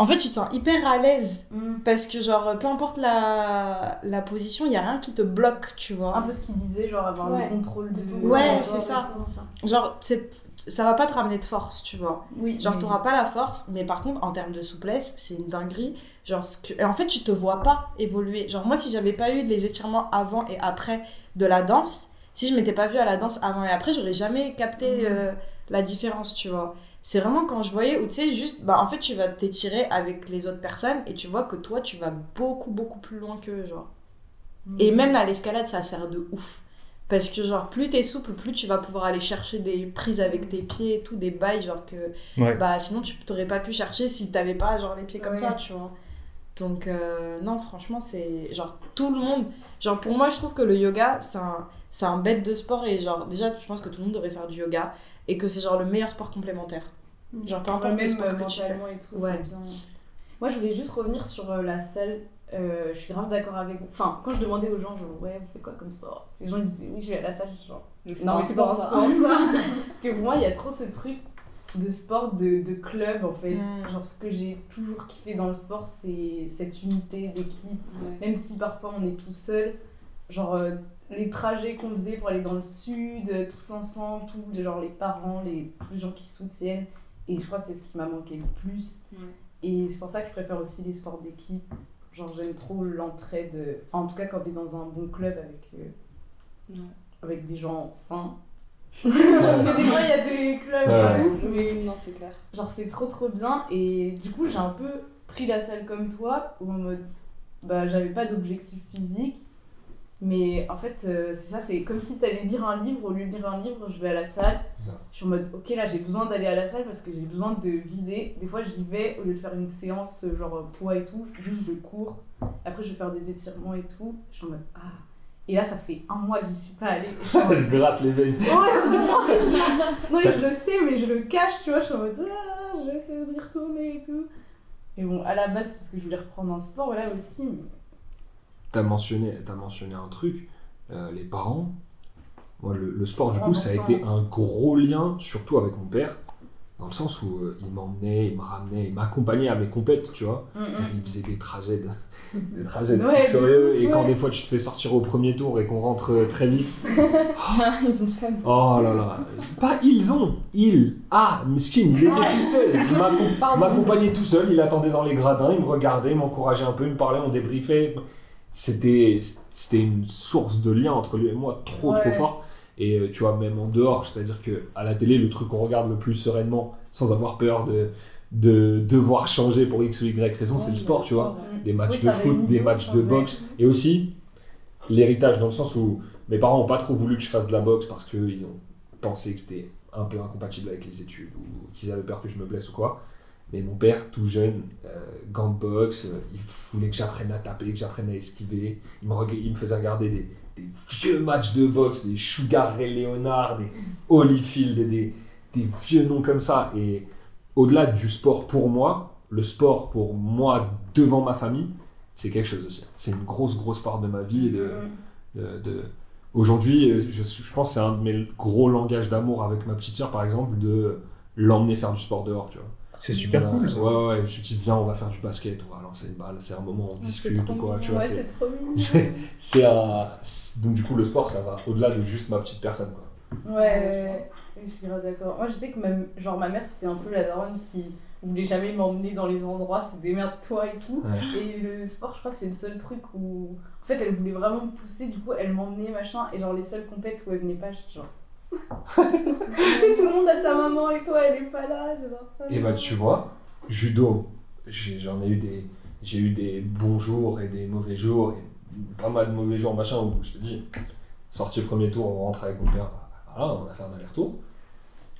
En fait, tu te sens hyper à l'aise. Mm. Parce que, genre, peu importe la, la position, il y a rien qui te bloque, tu vois. Un peu ce qu'il disait, genre avoir Ouais. le contrôle de tout. Ouais, c'est ça. Genre, c'est- ça va pas te ramener de force, tu vois. Oui, Genre, mais- t'auras pas la force, mais par contre, en termes de souplesse, c'est une dinguerie. Genre, ce que... et en fait, tu te vois pas évoluer. Genre, moi, si j'avais pas eu les étirements avant et après de la danse, si je m'étais pas vue à la danse avant et après, j'aurais jamais capté Mhm. euh, la différence, tu vois. C'est vraiment quand je voyais où, tu sais, juste, bah, en fait, tu vas t'étirer avec les autres personnes et tu vois que toi, tu vas beaucoup, beaucoup plus loin qu'eux, genre. Et même à l'escalade, ça sert de ouf. Parce que, genre, plus t'es souple, plus tu vas pouvoir aller chercher des prises avec tes pieds et tout, des bails, genre que. Ouais. Bah, sinon, tu t'aurais pas pu chercher si t'avais pas, genre, les pieds comme Ouais. ça, tu vois. Donc, euh, non, franchement, c'est. Genre, tout le monde. Genre, pour moi, je trouve que le yoga, c'est un, c'est un bête de sport et, genre, déjà, je pense que tout le monde devrait faire du yoga et que c'est, genre, le meilleur sport complémentaire. Genre, Ouais, importe le même sport que tu fais. et tout, Ouais. c'est bien. Moi, je voulais juste revenir sur euh, la salle. Euh, je suis grave d'accord avec vous. Enfin, quand je demandais aux gens, genre, ouais, vous faites quoi comme sport? Les gens disaient, oui, je vais à la salle. Genre, non, mais c'est pas un sport, ça. Parce que pour moi, il y a trop ce truc de sport, de, de club, en fait. Mm. Genre, ce que j'ai toujours kiffé dans le sport, c'est cette unité d'équipe. Même si parfois on est tout seul. Genre, euh, les trajets qu'on faisait pour aller dans le sud, euh, tous ensemble, tous les, genre, les parents, les, gens qui soutiennent. Et je crois que c'est ce qui m'a manqué le plus. Et c'est pour ça que je préfère aussi les sports d'équipe. Genre, j'aime trop l'entraide. euh, Enfin, en tout cas, quand t'es dans un bon club avec, euh, Ouais. avec des gens sains. Parce que des fois, il y a des clubs Ouais. pas ouf, mais non, c'est clair. Genre, c'est trop trop bien. Et du coup, j'ai un peu pris la salle comme toi, où en mode, bah, j'avais pas d'objectif physique. Mais en fait, euh, c'est ça, c'est comme si t'allais lire un livre. Au lieu de lire un livre, je vais à la salle. Je suis en mode, ok, là, j'ai besoin d'aller à la salle parce que j'ai besoin de vider. Des fois, j'y vais, au lieu de faire une séance euh, genre poids et tout, juste je cours. Après, je vais faire des étirements et tout. Je suis en mode, ah. Et là, ça fait un mois que j'y suis pas allée. Je mode, se gratte les veines. Ouais, vraiment. non, mais je le sais, mais je le cache, tu vois. Je suis en mode, ah, je vais essayer d'y retourner et tout. Et bon, à la base, c'est parce que je voulais reprendre un sport, voilà aussi. Mais... T'as mentionné, t'as mentionné un truc, euh, les parents. Moi, le, le sport, du coup, ça a été un gros lien, surtout avec mon père, dans le sens où euh, il m'emmenait, il me ramenait, il m'accompagnait à mes compètes, tu vois. Il faisait des trajets de, des trajets de Ouais, furieux, et quand des fois tu te fais sortir au premier tour et qu'on rentre euh, très vite, Ils ont ça. oh là là, pas ils ont, il, ah, miskin, il était tout seul, il m'accompagnait tout seul, il attendait dans les gradins, il me regardait, il m'encourageait un peu, il me parlait, on débriefait. C'était c'était une source de lien entre lui et moi trop trop fort. Et euh, tu vois, même en dehors, c'est-à-dire que à la télé, le truc qu'on regarde le plus sereinement, sans avoir peur de, de devoir changer pour X ou Y raison, c'est le sport, tu vois. Des matchs Oui, de foot, des matchs de boxe, et aussi l'héritage dans le sens où mes parents n'ont pas trop voulu que je fasse de la boxe parce qu'ils ont pensé que c'était un peu incompatible avec les études ou qu'ils avaient peur que je me blesse ou quoi. Mais mon père, tout jeune, euh, gant de boxe, euh, il voulait que j'apprenne à taper, que j'apprenne à esquiver. Il me, reg- il me faisait regarder des, des vieux matchs de boxe, des Sugar Ray Leonard, des Holyfield, des, vieux noms comme ça. Et au-delà du sport pour moi, le sport pour moi devant ma famille, c'est quelque chose aussi. C'est une grosse, grosse part de ma vie. et de, de, de- Aujourd'hui, euh, je, je pense que c'est un de mes gros langages d'amour avec ma petite sœur, par exemple, de l'emmener faire du sport dehors, tu vois. C'est super Voilà. cool ça. Ouais, ouais, ouais, je dis, viens, on va faire du basket, on va lancer une balle, c'est un moment, on discute ou quoi, mignon. tu vois. Ouais, c'est- trop mignon. c'est un. Donc, du coup, le sport, ça va au-delà de juste ma petite personne, quoi. Ouais, je suis grave d'accord. Moi, je sais que même, genre, ma mère, c'est un peu la daronne qui voulait jamais m'emmener dans les endroits, c'est démerde-toi et tout. Ouais. Et le sport, je crois, c'est le seul truc où. En fait, elle voulait vraiment me pousser, du coup, elle m'emmenait, machin. Et genre, les seules compètes où elle venait pas, j'étais genre. Tu sais, tout le monde a sa maman et toi, elle est pas là. Genre, Et bah, tu vois, judo, j'en ai eu des. J'ai eu des bons jours et des mauvais jours, et pas mal de mauvais jours, machin, où je te dis, sorti le premier tour, on rentre avec mon père, voilà, on a fait un aller-retour.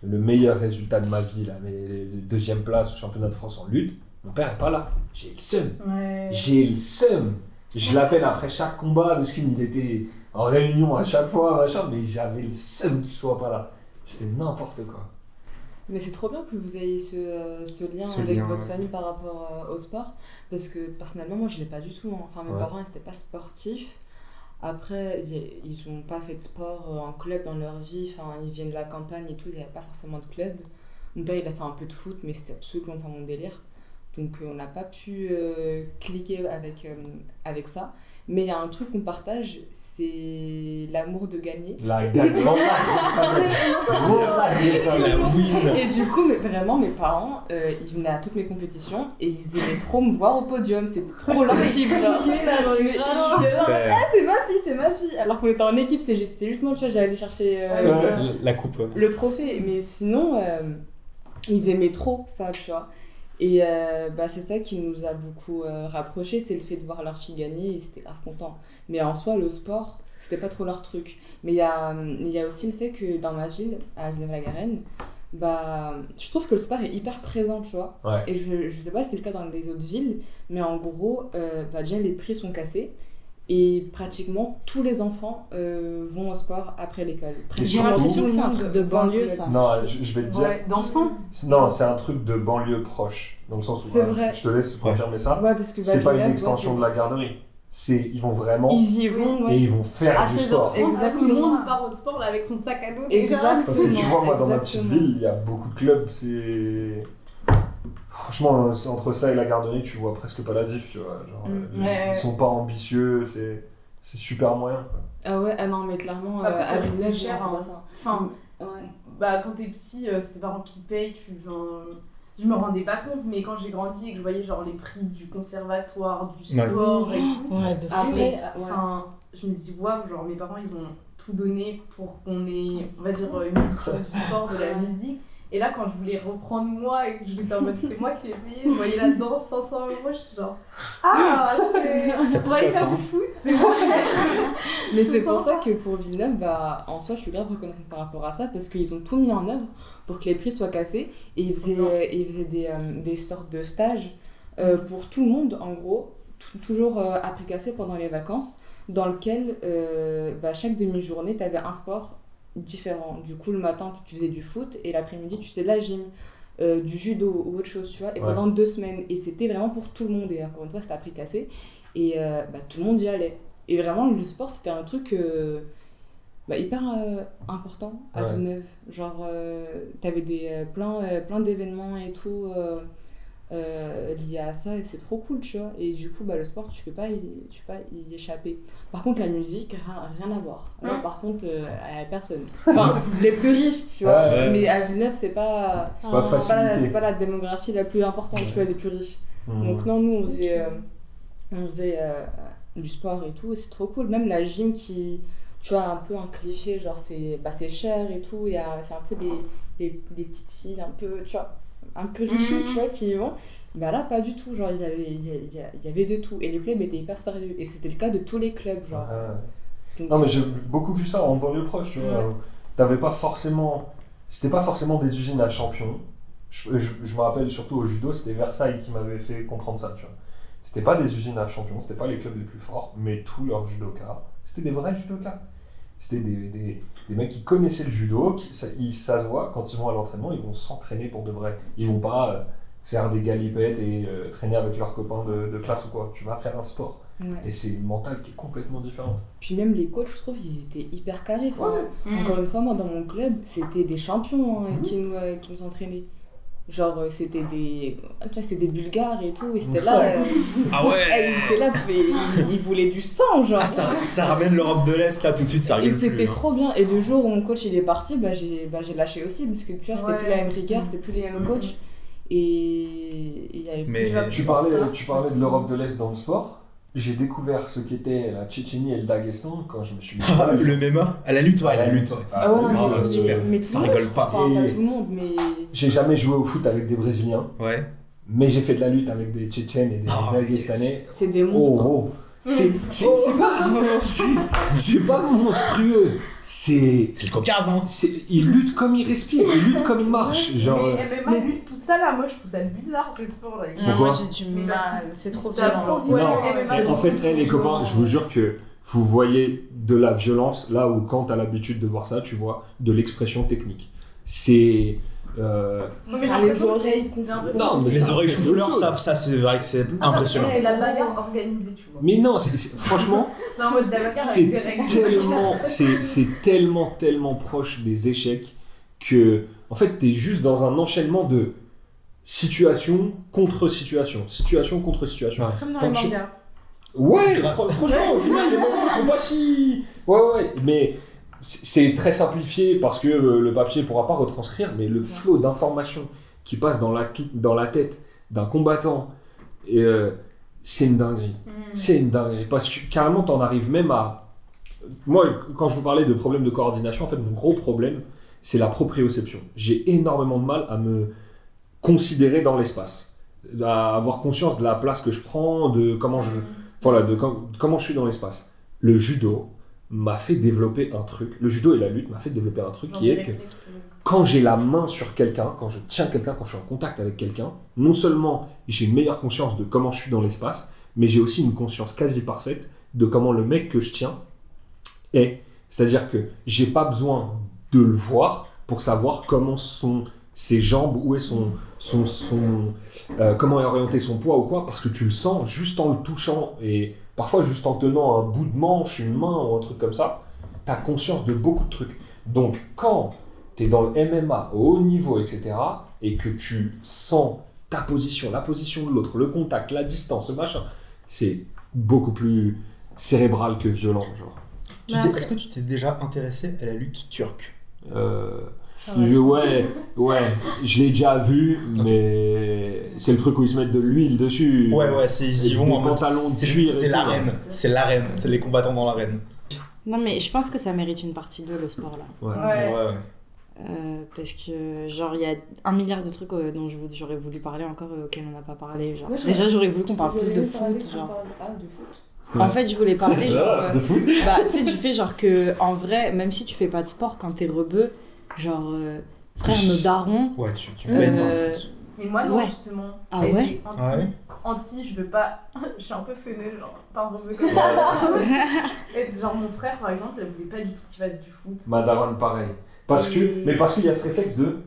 Le meilleur résultat de ma vie, là, mais deuxième place au championnat de France en lutte, mon père est pas là. J'ai le seum. Ouais. J'ai le seum. Je l'appelle après chaque combat, parce qu'il était en réunion à chaque fois, machin, mais j'avais le seum qu'il soit pas là. C'était n'importe quoi. Mais c'est trop bien que vous ayez ce, euh, ce lien Ce avec lien, votre ouais. famille par rapport euh, au sport. Parce que personnellement, moi, je l'ai pas du tout. hein. Enfin, mes Ouais. parents, ils n'étaient pas sportifs. Après, ils- ils n'ont pas fait de sport euh, en club dans leur vie. Enfin, ils viennent de la campagne et tout, il n'y avait pas forcément de club. Mon père, il a fait un peu de foot, mais c'était absolument pas mon délire. Donc, on n'a pas pu euh, cliquer avec, euh, avec ça. Mais il y a un truc qu'on partage, c'est l'amour de gagner. La gagne. Et du coup, mais vraiment, mes parents, euh, ils venaient à toutes mes compétitions et ils aimaient trop me voir au podium. C'était trop leur genre. Ah, c'est ma fille, c'est ma fille. Alors qu'on était en équipe, c'est juste, c'est juste moi, tu vois, j'allais chercher euh, Ouais. La- La coupe. ouais. le trophée. Mais sinon, euh, ils aimaient trop ça, tu vois. Et euh, bah, c'est ça qui nous a beaucoup euh, rapprochés, c'est le fait de voir leur fille gagner et c'était grave content. Mais en soi, le sport, c'était pas trop leur truc. Mais il y a, il y a aussi le fait que dans ma ville, à Villeneuve-la-Garenne, bah, je trouve que le sport est hyper présent, tu vois. Ouais. Et je, je sais pas si c'est le cas dans les autres villes, mais en gros, euh, bah, déjà les prix sont cassés. Et pratiquement tous les enfants euh, vont au sport après l'école. J'ai l'impression que c'est un truc de banlieue, ça. Non, je, je vais te dire. Ouais, d'enfants Non, c'est un truc de banlieue proche. Dans le sens où. C'est ouais, vrai. Je te laisse Ouais. confirmer ça. Ouais, parce que C'est pas une extension de la garderie. C'est, ils vont vraiment. Ils y vont, ouais. Et ils vont faire À du 16h30, sport. tout le Exactement. monde part au sport là, avec son sac à dos. Exact. Parce que tu vois, moi, dans ma petite Exactement. ville, il y a beaucoup de clubs. C'est. Franchement, c'est entre ça et la garderie, tu vois presque pas la diff, tu vois. Genre, Mm. euh, Ouais. Ils sont pas ambitieux, c'est, c'est super moyen. quoi. Ah ouais, ah non, mais clairement, Après, euh, c'est à Villeneuve, cher, hein. ça. Enfin, Ouais. bah, quand t'es petit, euh, c'est tes parents qui payent, tu enfin, je me rendais pas compte, mais quand j'ai grandi et que je voyais genre les prix du conservatoire, du Ouais. sport et tout, Ouais, de. Après, ouais. enfin, je me dis waouh, genre mes parents ils ont tout donné pour qu'on ait, on va dire, une culture du sport, de la musique. Et là, quand je voulais reprendre moi et que j'étais en mode c'est moi qui ai payé, je voyais la danse 500 euros, j'étais genre ah, c'est. On va aller faire du foot, c'est moi Mais c'est pour ça que pour Villeneuve, bah, en soi, je suis grave reconnaissante par rapport à ça parce qu'ils ont tout mis en œuvre pour que les prix soient cassés. Et ils faisaient, bien. ils faisaient des, euh, des sortes de stages euh, pour tout le monde, en gros, toujours euh, à prix cassé pendant les vacances, dans lequel euh, bah, chaque demi-journée, tu avais un sport différent. Du coup, le matin, tu, tu faisais du foot et l'après-midi, tu faisais de la gym. euh, du judo ou autre chose, tu vois, et Ouais. pendant deux semaines. Et c'était vraiment pour tout le monde, et encore une fois, c'était à prix cassé. Et euh, bah, tout le monde y allait. Et vraiment, le sport, c'était un truc euh, bah, hyper important à Ouais. Villeneuve. Genre, t'avais des, plein, plein d'événements et tout euh, à ça, et c'est trop cool, tu vois. Et du coup, bah, le sport, tu peux pas y, tu peux pas y échapper. Par contre, la musique, rien, rien à voir. Là, Mm. par contre, euh, à personne. Enfin, les plus riches, tu vois. Ouais. Mais à Villeneuve, c'est pas, C'est pas la- pas démographie la plus importante, tu vois, les plus riches. Mm. Donc non, nous, on faisait, euh, on faisait euh, du sport et tout, et c'est trop cool. Même la gym qui, tu vois, un peu un cliché, genre c'est bah, c'est cher et tout, il y a- c'est un peu des, des, des petites filles un peu, tu vois, un peu riches, tu vois, qui y vont. Bah là, pas du tout, genre il y avait, il y il avait de tout, et les clubs étaient hyper sérieux, et c'était le cas de tous les clubs, genre. Ouais. Donc, Non, mais j'ai beaucoup vu ça en banlieue proche, tu vois. Ouais. T'avais pas forcément. C'était pas forcément des usines à champions. Je, je- je me rappelle surtout au judo, c'était Versailles qui m'avait fait comprendre ça, tu vois. C'était pas des usines à champions, c'était pas les clubs les plus forts, mais tous leurs judokas, c'était des vrais judokas. C'était des, des, des mecs qui connaissaient le judo, qui, ça, ils, ça se voit, quand ils vont à l'entraînement, ils vont s'entraîner pour de vrai. Ils vont pas euh, faire des galipettes et euh, traîner avec leurs copains de, de classe ou quoi. Tu vas faire un sport. ouais. Et c'est une mentale qui est complètement différente. Puis même les coachs, je trouve, ils étaient hyper carrés. Mm. Encore une fois, moi, dans mon club, c'était des champions hein, qui, nous, euh, qui nous entraînaient. Genre, euh, c'était des, tu vois, c'était des Bulgares et tout, et c'était là, euh, Ah ouais ils étaient là, ils, ils voulaient du sang, genre. Ah, ça, ça ramène l'Europe de l'Est là tout de suite, ça et c'était hein. trop bien. Et le jour où mon coach il est parti, bah, j'ai bah, j'ai lâché aussi, parce que tu vois, c'était Ouais. plus la même rigueur, c'était plus les mêmes Mhm. coachs. Et il y avait Mais- plus Tu parlais, tu parlais de l'Europe de l'Est dans le sport. J'ai découvert ce qu'était la Tchétchénie et le Daghestan quand je me suis mis Ah, le MMA À la lutte, ouais, À la lutte, ouais. Ah ouais, non, Ah, mais, super. mais tout Ça monde, rigole pas. Enfin, pas Et- tout le monde, mais. J'ai jamais joué au foot avec des Brésiliens, Ouais. mais j'ai fait de la lutte avec des Tchétchènes et des Ah, Dagestanais. C'est des Oh, monstres. oh. C'est c'est- c'est pas, c'est- c'est pas monstrueux. C'est. C'est le Caucase, hein c'est- Ils luttent comme ils respirent, ils luttent comme ils marchent. Genre. euh, Mais MMA, lui, tout ça là, moi je trouve ça bizarre sports là. Pourquoi moi j'ai du Mais parce mal, que c'est trop violent. Non, En fait, eh, les copains, je vous jure que vous voyez de la violence là où quand tu as l'habitude de voir ça, tu vois de l'expression technique. C'est. Euh, Non, mais Ah, les oreilles. Non, mais Les ça, oreilles chou-fleur, ça, ça c'est vrai que c'est impressionnant. C'est la bagarre organisée, tu vois. Mais non, franchement, c'est tellement, c'est c'est tellement, tellement proche des échecs que, en fait, tu es juste dans un enchaînement de situation contre situation, situation contre situation. Ouais. Comme dans Quand les mangas. Ouais, franchement, au final, les moments ils sont pas si. Ouais, ouais, ouais, mais c'est très simplifié parce que euh, le papier pourra pas retranscrire, mais le flot d'informations qui passe dans la, dans la tête d'un combattant, euh, c'est une dinguerie. C'est une dinguerie. Parce que carrément, t'en arrives même à. Moi, quand je vous parlais de problème de coordination, en fait, mon gros problème, c'est la proprioception. J'ai énormément de mal à me considérer dans l'espace, à avoir conscience de la place que je prends, de comment je, voilà, de com- comment je suis dans l'espace. Le judo m'a fait développer un truc. Le judo et la lutte m'a fait développer un truc qui est que quand j'ai la main sur quelqu'un, quand je tiens quelqu'un, quand je suis en contact avec quelqu'un, non seulement j'ai une meilleure conscience de comment je suis dans l'espace, mais j'ai aussi une conscience quasi parfaite de comment le mec que je tiens est. C'est-à-dire que j'ai pas besoin de le voir pour savoir comment sont ses jambes, où est son, son, son euh, comment est orienté son poids ou quoi, parce que tu le sens juste en le touchant et parfois juste en tenant un bout de manche, une main ou un truc comme ça, tu as conscience de beaucoup de trucs. Donc quand tu es dans le MMA au haut niveau, etc., et que tu sens ta position, la position de l'autre, le contact, la distance, le machin, c'est beaucoup plus cérébral que violent, genre. Est-ce que tu t'es déjà intéressé à la lutte turque? Euh, je- ouais, ouais, je l'ai déjà vu, mais c'est le truc où ils se mettent de l'huile dessus. Ouais, ouais, c'est ils y vont en mode. pantalons de c'est- cuir C'est l'arène, c'est l'arène, c'est les combattants dans l'arène. Non, mais je pense que ça mérite une partie 2, le sport là. Ouais. Ouais. Ouais. Euh, parce que, genre, il y a un milliard de trucs euh, dont j'aurais voulu parler encore euh, auxquels on n'a pas parlé. Genre. Ouais, Déjà, j'aurais voulu qu'on parle plus de foot. Genre. parle- Ah, de foot. En fait, je voulais parler, genre. Ah, euh, de foot bah, tu sais, du fait, genre, que, en vrai, même si tu fais pas de sport, quand t'es rebeu, genre, euh, frère, nos darons. Ouais, tu, tu Euh, baignes dans le foot. Mais moi, non, Ouais. justement. Ah ouais anti, Ah ouais anti, je veux pas. je suis un peu feneux, genre, pas un rebeu comme ça. Genre, mon frère, par exemple, il voulait pas du tout qu'il fasse du foot. Ma daronne, pareil. Parce que, mais parce qu'il y a ce réflexe de,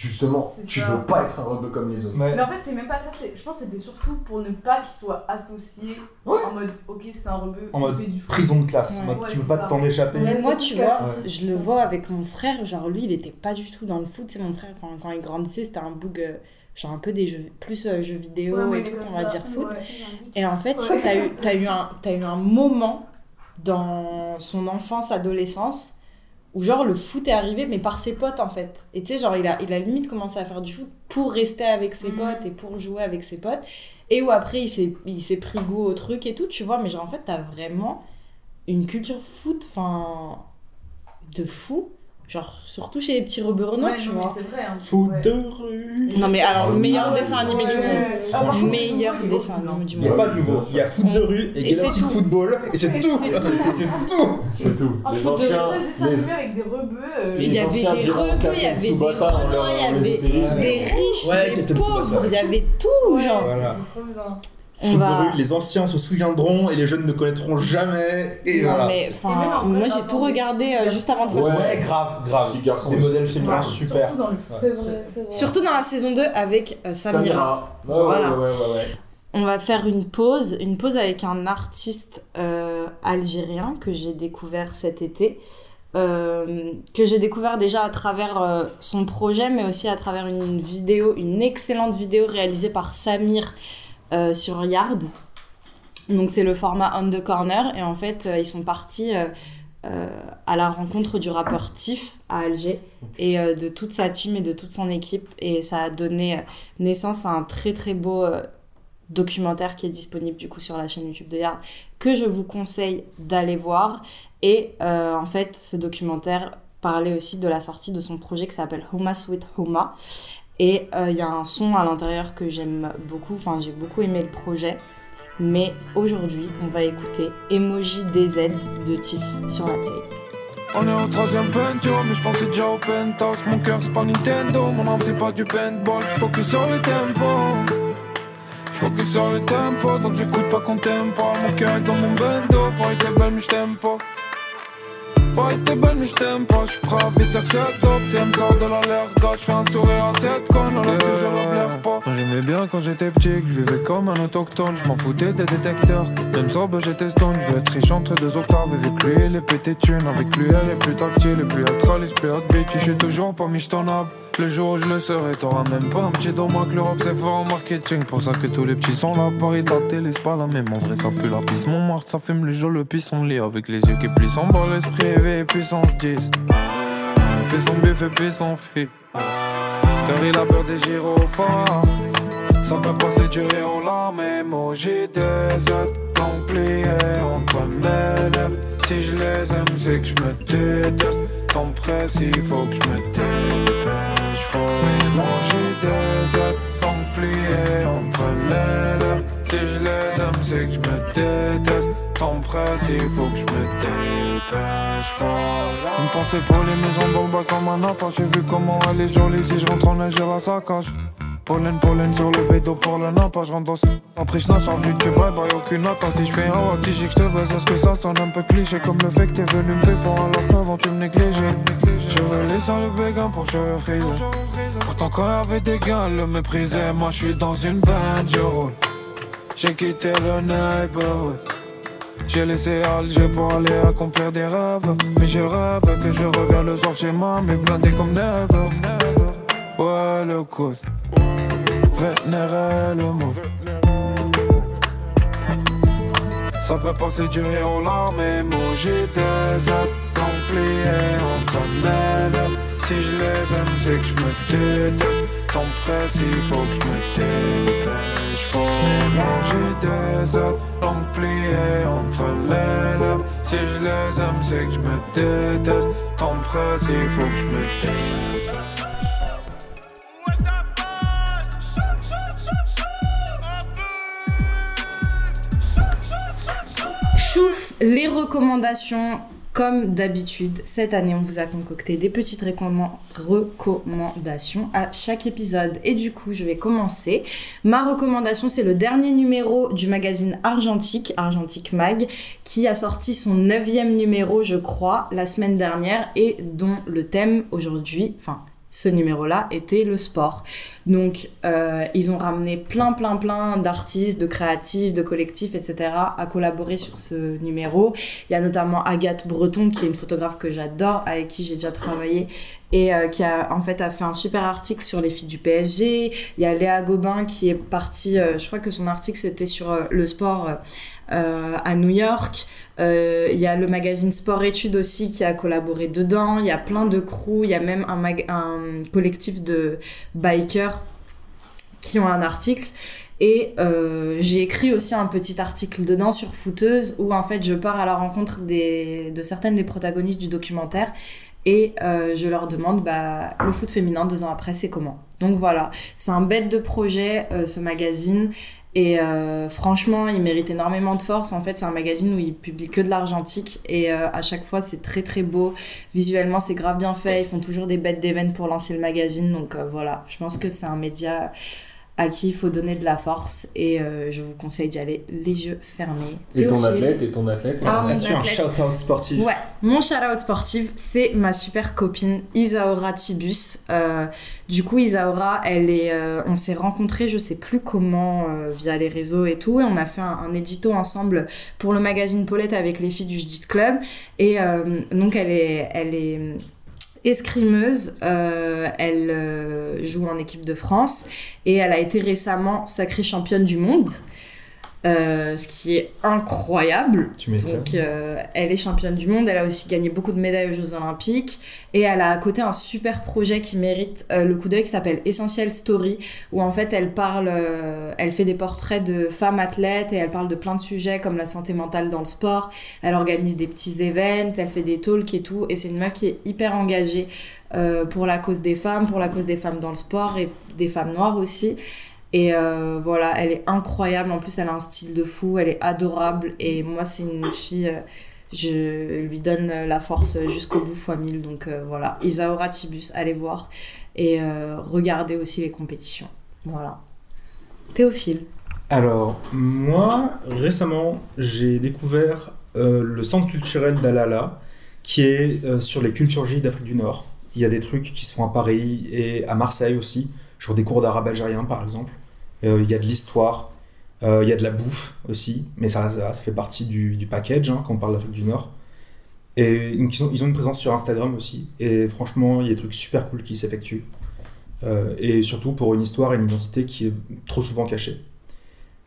justement, tu ça. veux pas être un rebeu comme les autres. Ouais. Mais en fait, c'est même pas ça. c'est- Je pense que c'était surtout pour ne pas qu'il soit associé Ouais. en mode, ok, c'est un rebeu, En mode fait du foot. Prison de classe, Ouais. en mode, Ouais, tu veux pas t'en échapper. Mais moi, tu vois, je le vois avec mon frère, genre, lui, il était pas du tout dans le foot. C'est mon frère, enfin, quand il grandissait, c'était un boug, euh, genre, un peu des jeux, plus euh, jeux vidéo Ouais, et tout, on va ça. dire foot. Ouais. Et en fait, Ouais. t'as eu, t'as eu, un, t'as eu un moment dans son enfance, adolescence, où genre le foot est arrivé mais par ses potes en fait. Et tu sais genre il a, il a limite commencé à faire du foot pour rester avec ses Mhm. potes et pour jouer avec ses potes. Et où après il s'est il s'est pris goût au truc et tout tu vois. Mais genre en fait t'as vraiment une culture foot enfin de fou genre surtout chez les petits rebeurnois Ouais, tu non, vois c'est vrai. hein. Foot Ouais. de rue. non mais alors Ah, meilleur dessin animé du monde. Franchement. meilleur dessin animé du Il n'y a monde pas de nouveau. Il y a foot de rue et Galactic. Football et c'est tout. C'est tout. C'est tout. C'est tout. Un Les foot de anciens. les- animé avec des rebeux. euh, il y les avait anciens des rebeux, il y avait des il y avait des riches, des pauvres, il y avait tout, genre. On va- les anciens se souviendront et les jeunes ne connaîtront jamais. Et Non, voilà. mais enfin, moi j'ai tout regardé euh, juste avant de faire Ouais. Ouais, grave, grave. Petits garçons Des modèles féminins Ouais, super. Surtout dans le C'est vrai, c'est vrai. Surtout dans la saison 2 avec euh, Samira. Ouais, ouais, Voilà. ouais, ouais, ouais, ouais. On va faire une pause, une pause avec un artiste euh, algérien que j'ai découvert cet été. euh, que j'ai découvert déjà à travers euh, son projet, mais aussi à travers une vidéo, une excellente vidéo réalisée par Samir euh, sur Yard. Donc c'est le format On the Corner, et en fait euh, ils sont partis euh, à la rencontre du rappeur Tiff à Alger, et de toute sa team et de toute son équipe, et ça a donné naissance à un très très beau documentaire qui est disponible du coup sur la chaîne YouTube de Yard, que je vous conseille d'aller voir. Et en fait, ce documentaire parlait aussi de la sortie de son projet qui s'appelle Huma Sweet Huma. Et euh, il y a un son à l'intérieur que j'aime beaucoup, enfin j'ai beaucoup aimé le projet. Mais aujourd'hui, on va écouter Emoji DZ de Tiff sur la télé. On est au troisième peinture, mais je pensais déjà au penthouse. Mon cœur c'est pas Nintendo, mon âme c'est pas du paintball. Je focus sur le tempo. Focus sur le tempo, donc j'écoute pas qu'on t'aime pas. Mon cœur est dans mon bendo, pour être belle, mais je t'aime pas. Être belle, mais je t'aime pas. Je à visser cette dope. Si elle de la l'air gauche, je fais un sourire à cette conne, alors que je la blaire pas. J'aimais bien quand j'étais petit, que je comme un autochtone. Je m'en foutais des détecteurs. Même sobre, j'étais stone. Je être riche entre deux octaves. Avec lui, il est pété. Avec lui, elle est plus tactile, plus atraliste, plus hot bitch. Je suis toujours pas michetonnable. Le jour où je le serai, t'auras même pas un petit don. Moi que l'Europe c'est fort en marketing. Pour ça que tous les petits sont là. Paris, ta télé, c'est pas la même. En vrai, ça pue la pisse. Montmartre, ça fume le jour, le pisse, on lit. Avec les yeux qui plissent en bas, l'esprit éveillé, puissance 10. On fait son bif puis son. Car il a peur des gyrophares. Ça peut pas séduire en larmes, emoji des plié entre mes lèvres. Si je les aime, c'est que je me déteste. Tant presse, il faut que je me dépêche. Faut emoji des plié entre les lèvres. Si je les aime, c'est que je me déteste. Tant presse, il faut que je me dépêche. Faut une pensée pour les maisons le bas comme un appât. J'ai vu comment elle est jolie. Si je rentre en j'ai la saccage. Pollen, pollen sur le bédo pour le nappage. Je rentre dans ce. Après, je nage sur YouTube, bye bye, aucune attaque. Si je fais un watt, si j'ai que te baise, est-ce que ça sonne un peu cliché? Comme le fait que t'es venu me pour alors qu'avant tu me négligeais? Je veux laisser le béguin pour cheveux frisés. Pourtant, quand avait des gars, le méprisait. Moi, je suis dans une bande, je roule. J'ai quitté le neighborhood. J'ai laissé Alger pour aller accomplir des rêves. Mais je rêve que je reviens le soir chez moi, mais blindé comme never. Ouais, le coup. Vénérer le mot. Ça peut pas séduire aux larmes, emoji des pliés entre mes lèvres. Si je les aime, c'est que je me déteste. Tant presse, il faut que je me dépêche. Faut emoji des pliés entre les lèvres. Si je les aime, c'est que je me déteste. Tant presse, il faut que je me dépêche. Les recommandations. Comme d'habitude, cette année, on vous a concocté des petites recommand- recommandations à chaque épisode. Et du coup, je vais commencer. Ma recommandation, c'est le dernier numéro du magazine Argentique, Argentique Mag, qui a sorti son neuvième numéro, je crois, la semaine dernière, et dont le thème aujourd'hui, enfin, ce numéro-là était le sport. Donc, euh, ils ont ramené plein, plein, plein d'artistes, de créatifs, de collectifs, etc. à collaborer sur ce numéro. Il y a notamment Agathe Breton, qui est une photographe que j'adore, avec qui j'ai déjà travaillé et euh, qui a en fait a fait un super article sur les filles du PSG. Il y a Léa Gobin qui est partie, euh, je crois que son article c'était sur le sport. Euh, à New York. Euh, Il y a le magazine Sport Études aussi qui a collaboré dedans. Il y a plein de crews. Il y a même un, mag- un collectif de bikers qui ont un article. Et euh, j'ai écrit aussi un petit article dedans sur Footeuse où en fait je pars à la rencontre des, de certaines des protagonistes du documentaire et je leur demande bah, le foot féminin deux ans après c'est comment? Donc voilà, c'est un bête de projet ce magazine et euh, franchement il mérite énormément de force. En fait c'est un magazine où il publie que de l'argentique et euh, à chaque fois c'est très très beau. Visuellement c'est grave bien fait, ils font toujours des bêtes d'événements pour lancer le magazine donc euh, voilà, je pense que c'est un média à qui il faut donner de la force et euh, je vous conseille d'y aller les yeux fermés. Et ton athlète, et ton athlète. Ah, mon Là-dessus, un athlète. shout-out sportif. Ouais, mon shout-out sportif, c'est ma super copine Isaora Tibus. Euh, du coup, Isaora, elle est, euh, on s'est rencontrés, je sais plus comment, euh, via les réseaux et tout, et on a fait un, un édito ensemble pour le magazine Paulette avec les filles du Judith Club. Et euh, donc, elle est, elle est escrimeuse, euh, elle euh, joue en équipe de France et elle a été récemment sacrée championne du monde. Euh, ce qui est incroyable. Tu. Donc, euh, elle est championne du monde. Elle a aussi gagné beaucoup de médailles aux Jeux Olympiques. Et elle a à côté un super projet qui mérite euh, le coup d'œil qui s'appelle Essential Story, où en fait elle parle, elle fait des portraits de femmes athlètes et elle parle de plein de sujets comme la santé mentale dans le sport. Elle organise des petits événements, elle fait des talks et tout. Et c'est une meuf qui est hyper engagée pour la cause des femmes, pour la cause des femmes dans le sport et des femmes noires aussi. Et euh, voilà, elle est incroyable. En plus, elle a un style de fou, elle est adorable. Et moi, c'est une fille, euh, je lui donne euh, la force jusqu'au bout fois 1000. Donc voilà, Isaora Tibus, allez voir. Et regardez aussi les compétitions. Voilà. Théophile. Alors, moi, récemment, j'ai découvert le centre culturel d'Alala, qui est sur les cultures J d'Afrique du Nord. Il y a des trucs qui se font à Paris et à Marseille aussi, genre des cours d'arabe algérien par exemple. Euh, il y a de l'histoire, euh, il y a de la bouffe aussi, mais ça, ça, fait partie du, du package hein, quand on parle d'Afrique du Nord. Et ils, ont, ils ont une présence sur Instagram aussi, et franchement, il y a des trucs super cool qui s'effectuent. Euh, et surtout pour une histoire et une identité qui est trop souvent cachée.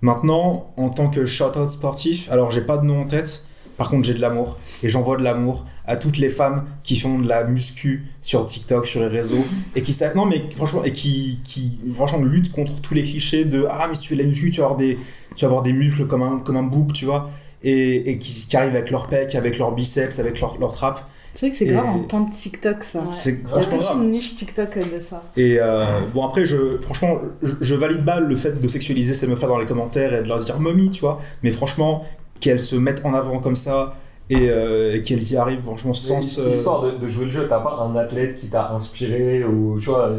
Maintenant, en tant que shout-out sportif, alors j'ai pas de nom en tête, par contre j'ai de l'amour. Et j'envoie de l'amour à toutes les femmes qui font de la muscu sur TikTok, sur les réseaux, et qui savent, non mais franchement, et qui, qui franchement luttent contre tous les clichés de ah mais si tu fais de la muscu, tu vas avoir des, tu vas avoir des muscles comme un, comme un bouc, tu vois, et, et qui, qui arrivent avec leurs pecs, avec leurs biceps, avec leur trappes. C'est vrai que c'est grave un pan de TikTok ça. C'est Il y a toute une niche TikTok de ça. Et euh, bon, après, je, franchement, je, je valide pas le fait de sexualiser ces meufs-là dans les commentaires et de leur dire mommy, tu vois. Mais franchement, qu'elles se mettent en avant comme ça et, euh, et qu'elles y arrivent, franchement, sans. se- Histoire de, de jouer le jeu, t'as pas un athlète qui t'a inspiré ou tu vois,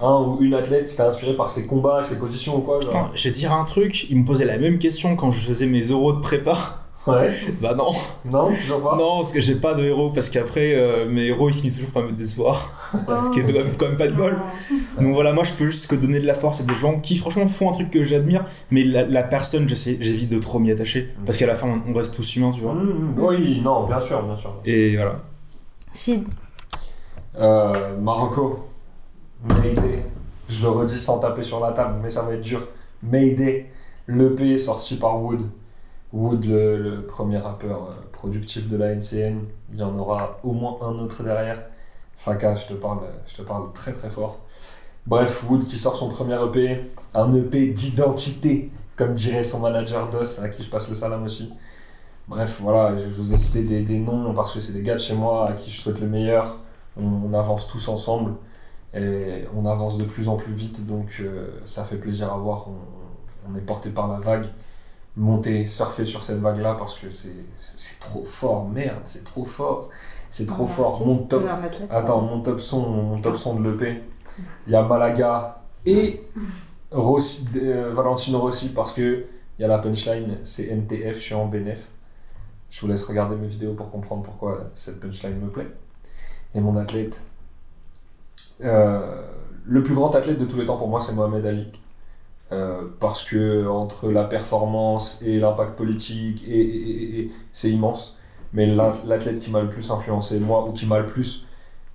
un ou une athlète qui t'a inspiré par ses combats, ses positions ou quoi genre. Attends, je vais dire un truc, ils me posaient la même question quand je faisais mes euros de prépa. Ouais, Bah non, non, toujours pas. non, parce que j'ai pas de héros, parce qu'après, euh, mes héros ils finissent toujours par me décevoir. ce qui est quand même, quand même pas de bol. Donc voilà, moi je peux juste que donner de la force à des gens qui franchement font un truc que j'admire, mais la, la personne, j'essaie- j'évite de trop m'y attacher, parce qu'à la fin on, on reste tous humains, tu vois. Mmh, oui, non, bien sûr, bien sûr. Et voilà. Si, Euh, Marocco, Mayday. Je le redis sans taper sur la table, mais ça va être dur. Mayday, l'EP sorti par Wood. Wood, le, premier rappeur euh, productif de la NCN. Il y en aura au moins un autre derrière. Faka, je te parle, je te parle très très fort. Bref, Wood qui sort son premier EP, un EP d'identité, comme dirait son manager DOS, à qui je passe le salam aussi. Bref, voilà, je vous ai cité des, noms parce que c'est des gars de chez moi à qui je souhaite le meilleur. On, avance tous ensemble et on avance de plus en plus vite, donc euh, ça fait plaisir à voir. On est porté par la vague. Monter, surfer sur cette vague-là parce que c'est trop fort, merde, c'est trop fort. C'est trop fort. Mon top, Attends, mon top son, mon top son de l'EP, il y a Malaga et Rossi, euh, Valentino Rossi parce que il y a la punchline, c'est NTF, je suis en BNF. Je vous laisse regarder mes vidéos pour comprendre pourquoi cette punchline me plaît. Et mon athlète, euh, le plus grand athlète de tous les temps pour moi, c'est Mohamed Ali. Euh, parce que entre la performance et l'impact politique, et, et- et- c'est immense. Mais l'at- l'athlète qui m'a le plus influencé, moi, ou qui m'a le plus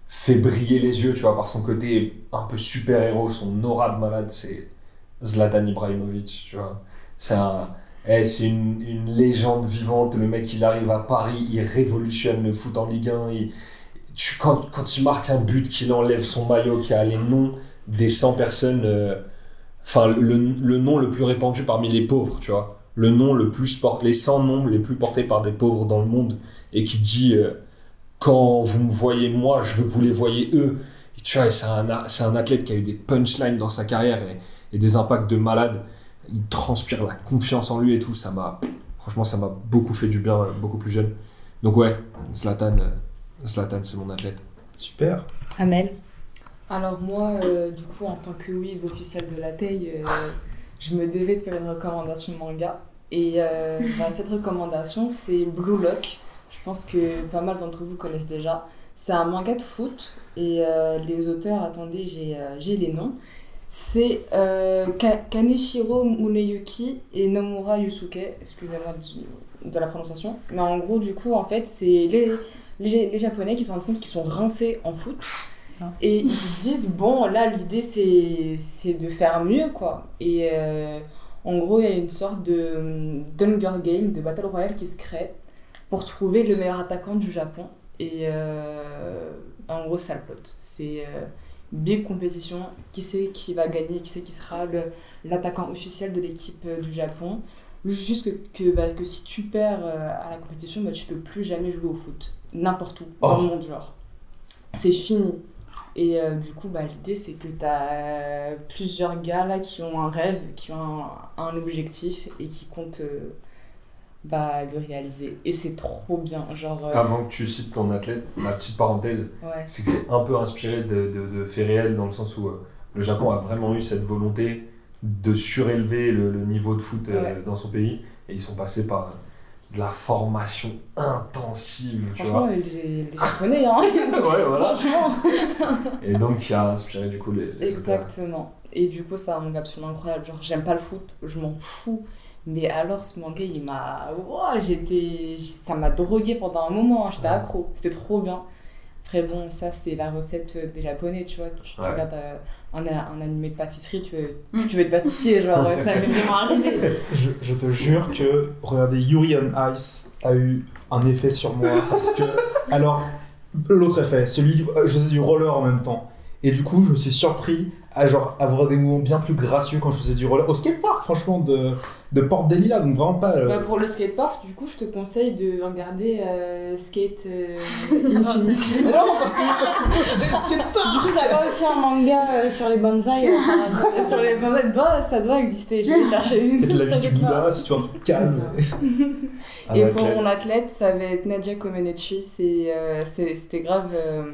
fait briller les yeux, tu vois, par son côté un peu super-héros, son aura de malade, c'est Zlatan Ibrahimovic, tu vois. C'est un Eh, c'est une, une légende vivante. Le mec, il arrive à Paris, il révolutionne le foot en Ligue 1. il- tu, quand, quand il marque un but, qu'il enlève son maillot, qui a les noms des 100 personnes, euh, enfin, le, le nom le plus répandu parmi les pauvres, tu vois. Le nom le plus porté, les 100 noms les plus portés par des pauvres dans le monde, et qui dit euh, Quand vous me voyez moi, je veux que vous les voyez eux. Et tu vois, c'est un, c'est un athlète qui a eu des punchlines dans sa carrière et, et des impacts de malade. Il transpire la confiance en lui et tout. Ça m'a, franchement, ça m'a beaucoup fait du bien, euh, beaucoup plus jeune. Donc, ouais, Zlatan, euh, Zlatan c'est mon athlète. Super. Amel Alors moi, euh, du coup, en tant que web officielle de la taille, euh, je me devais de faire une recommandation manga. Et euh, bah, cette recommandation, c'est Blue Lock. Je pense que pas mal d'entre vous connaissent déjà. C'est un manga de foot. Et euh, les auteurs, attendez, j'ai les noms. C'est Ka- Kaneshiro Muneyuki et Nomura Yusuke. Excusez-moi de la prononciation. Mais en gros, du coup, en fait, c'est les, les, les Japonais qui se rendent compte qu'ils sont rincés en foot. Et ils se disent, bon, là, l'idée, c'est c'est de faire mieux, quoi. Et euh, en gros, il y a une sorte de d'Hunger Game, de Battle Royale qui se crée pour trouver le meilleur attaquant du Japon. Et euh, en gros, ça le plot. C'est euh, big compétition. Qui sait qui va gagner? Qui sait qui sera l'attaquant officiel de l'équipe euh, du Japon? Juste que, que, bah, que si tu perds euh, à la compétition, bah, tu peux plus jamais jouer au foot. N'importe où, dans Oh. le monde, genre. C'est fini. Et euh, du coup, bah, l'idée, c'est que tu as plusieurs gars là qui ont un rêve, qui ont un, un objectif et qui comptent euh, bah, le réaliser. Et c'est trop bien. Genre, euh, Avant que tu cites ton athlète, ma petite parenthèse, ouais. c'est que c'est un peu inspiré de, de, de faits réels dans le sens où le Japon a vraiment eu cette volonté de surélever le, le niveau de foot Ouais. dans son pays et ils sont passés par de la formation intensive, tu Franchement, vois. les, les Japonais, hein. ouais, voilà. Franchement. Et donc qui a inspiré du coup les. Exactement. Et du coup, c'est un manga absolument incroyable. Genre, j'aime pas le foot, je m'en fous. Mais alors, ce manga, il m'a. Ouah, j'étais. Ça m'a drogué pendant un moment, hein, j'étais accro. C'était trop bien. Après, bon, ça, c'est la recette euh, des Japonais, tu vois. Tu, tu regardes euh, un, un animé de pâtisserie, tu veux, tu veux être pâtissier, genre, euh, ça m'est vraiment arrivé. Je, je te jure que regarder Yuri on Ice a eu un effet sur moi parce que alors l'autre effet, celui euh, je faisais du roller en même temps. Et du coup je me suis surpris à genre avoir des mouvements bien plus gracieux quand je faisais du roller. Au skatepark franchement de de Porte des Lilas donc vraiment pas euh, Bah, pour le skatepark, du coup, je te conseille de regarder euh, Skate euh, Infinity. Non parce que parce que c'est déjà une Du coup, skatepark t'as pas aussi un manga euh, sur les bonsaïs Sur les bandettes, doit, ça doit exister. Je vais chercher une. et de la vie du Bouddha si tu veux un truc calme Un Et pour athlète. mon athlète, ça va être Nadia Comaneci. C'est, euh, c'est- c'était grave euh,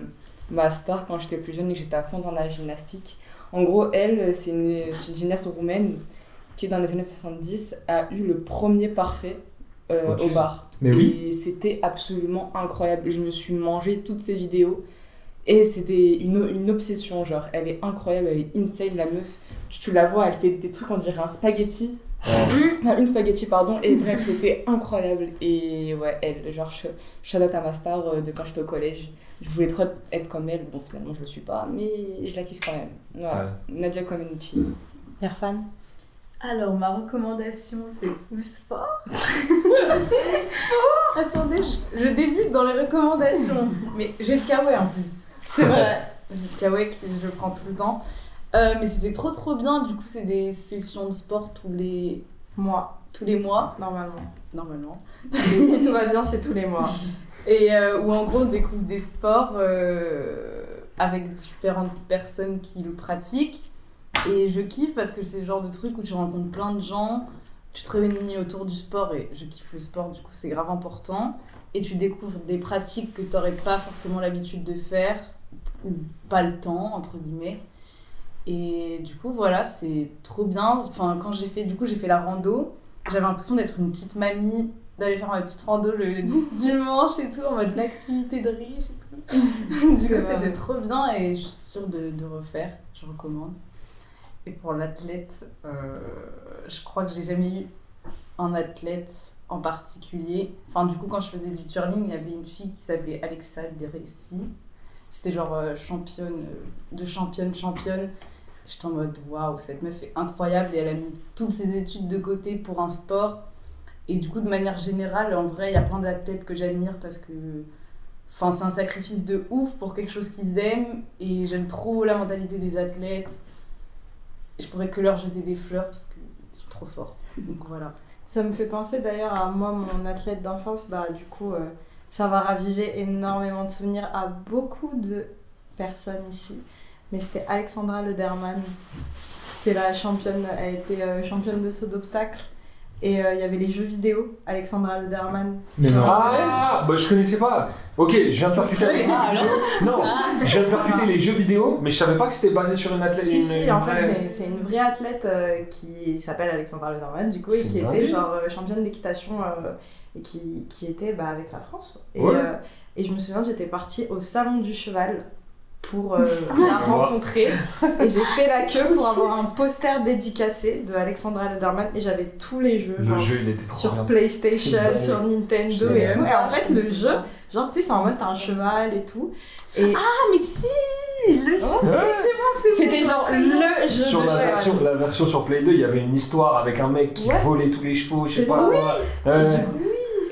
ma star quand j'étais plus jeune et que j'étais à fond dans la gymnastique. En gros, elle, c'est une, c'est une gymnaste roumaine qui, dans les années 70, a eu le premier parfait euh, au bar. mais oui Et c'était absolument incroyable. Je me suis mangé toutes ces vidéos. Et c'était une, une obsession, genre, elle est incroyable, elle est insane, la meuf. Tu, tu la vois, elle fait des trucs, on dirait un spaghetti. Non, une spaghetti, pardon. Et bref, c'était incroyable. Et ouais, elle, genre, je, shout out à ma star euh, de quand j'étais au collège. Je voulais trop être comme elle. Bon, finalement, je le suis pas, mais je la kiffe quand même. Voilà. Nadia Comaneci. Irfan Alors, ma recommandation, c'est full sport. Attendez, je, je débute dans les recommandations. Mais j'ai le kawaii en plus. C'est vrai. J'ai le kawaii qui je le prends tout le temps. Euh, mais c'était trop trop bien. Du coup, c'est des sessions de sport tous les, Moi, tous les mois, normalement. normalement. si tout va bien, c'est tous les mois. Et euh, où en gros, on découvre des sports euh, avec différentes personnes qui le pratiquent. Et je kiffe parce que c'est le genre de truc où tu rencontres plein de gens, tu te réunis autour du sport et je kiffe le sport, du coup c'est grave important. Et tu découvres des pratiques que tu n'aurais pas forcément l'habitude de faire, ou pas le temps, entre guillemets. Et du coup, voilà, c'est trop bien. Enfin, quand j'ai fait, du coup, j'ai fait la rando, j'avais l'impression d'être une petite mamie, d'aller faire ma petite rando le dimanche et tout, en mode l'activité de riche et tout. du coup, c'était trop bien et je suis sûre de, de refaire, je recommande. Et pour l'athlète, euh, je crois que j'ai jamais eu un athlète en particulier. Enfin, du coup, quand je faisais du twirling, il y avait une fille qui s'appelait Alexa Deressi. C'était genre euh, championne, euh, de championne, championne. J'étais en mode waouh, cette meuf est incroyable et elle a mis toutes ses études de côté pour un sport. Et du coup, de manière générale, en vrai, il y a plein d'athlètes que j'admire parce que enfin, c'est un sacrifice de ouf pour quelque chose qu'ils aiment. Et j'aime trop la mentalité des athlètes. Je pourrais que leur jeter des fleurs parce qu'ils sont trop forts. Donc voilà. Ça me fait penser d'ailleurs à moi, mon athlète d'enfance, bah du coup, euh, ça va raviver énormément de souvenirs à beaucoup de personnes ici. Mais c'était Alexandra Lederman. C'était la championne, elle était euh, championne de saut d'obstacles. Et euh, il y avait les jeux vidéo, Alexandra Lederman. Mais non. Ah, bah je connaissais pas. Ok, je viens de percuter. Ah, alors Non, je viens de percuter les jeux vidéo, mais je savais pas que c'était basé sur une athlète. Si, une- si, une en vraie- fait, c'est- c'est une vraie athlète euh, qui s'appelle Alexandra Lederman, du coup, et qui était genre euh, championne d'équitation euh, et qui, qui était bah, avec la France. Et, Ouais. euh, et je me souviens, j'étais partie au Salon du Cheval pour euh, la rencontrer. Et j'ai fait la queue pour avoir un poster dédicacé de Alexandra Lederman et j'avais tous les jeux. Le genre, jeu, il était trop sur bien. PlayStation, sur Nintendo et tout. Et en fait, le jeu, genre, tu sais, c'est en mode, c'est un cheval et tout. Et Ah, mais si le jeu Ouais. C'est bon, c'est bon c'était genre le jeu Sur de la cheval. version, la version sur Play 2, il y avait une histoire avec un mec qui Ouais. volait tous les chevaux, je sais pas ça. quoi. Ouais.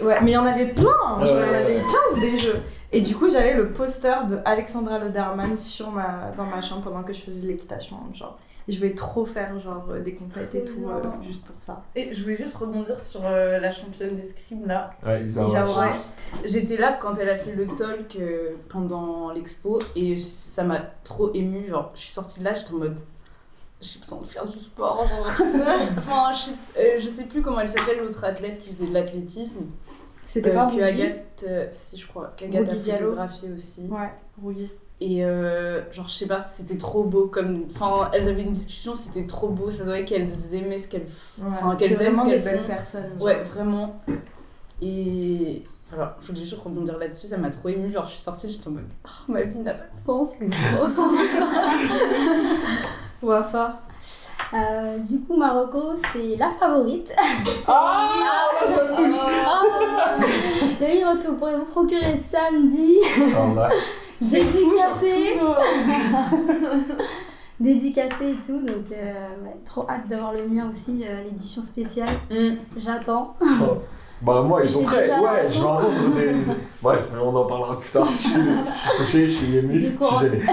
Ouais, mais il y en avait plein, il y en avait 15 des jeux. Et du coup, j'avais le poster de Alexandra Lederman sur ma, dans ma chambre pendant que je faisais de l'équitation. Genre. Et je voulais trop faire genre, euh, des compètes et tout, euh, juste pour ça. Et je voulais juste rebondir sur euh, la championne d'escrime là. Ouais, Isaura, J'étais là quand elle a fait le talk euh, pendant l'expo et ça m'a trop émue. Genre, je suis sortie de là, j'étais en mode. J'ai besoin de faire du sport. Genre. enfin, je sais, euh, je sais plus comment elle s'appelle, l'autre athlète qui faisait de l'athlétisme. C'était euh, pas que Agathe, euh, si je crois, qu'Agathe a photographié aussi. Ouais, Rougui. Et euh, genre, je sais pas, c'était trop beau. Comme... Enfin, elles avaient une discussion, c'était trop beau. Ça se voyait qu'elles aimaient ce qu'elles Enfin, Ouais, qu'elles aiment ce qu'elles font. personnes. genre. Ouais, vraiment. Et voilà, je voulais juste rebondir là-dessus, ça m'a trop émue. Genre, je suis sortie, j'étais en mode, Oh, ma vie n'a pas de sens. on s'en. Wafa. Euh, du coup, Marocco, c'est la favorite. Ah, ça me touche Ah, le livre que vous pourrez vous procurer samedi, dédicacé. dédicacé et tout, donc euh, ouais, trop hâte d'avoir le mien aussi, euh, l'édition spéciale. Mm. J'attends. Bah moi ils sont C'est prêts, ouais, je vais en vendre des... Bref, on en parlera plus tard, je suis touché, je suis ému, je suis gêné.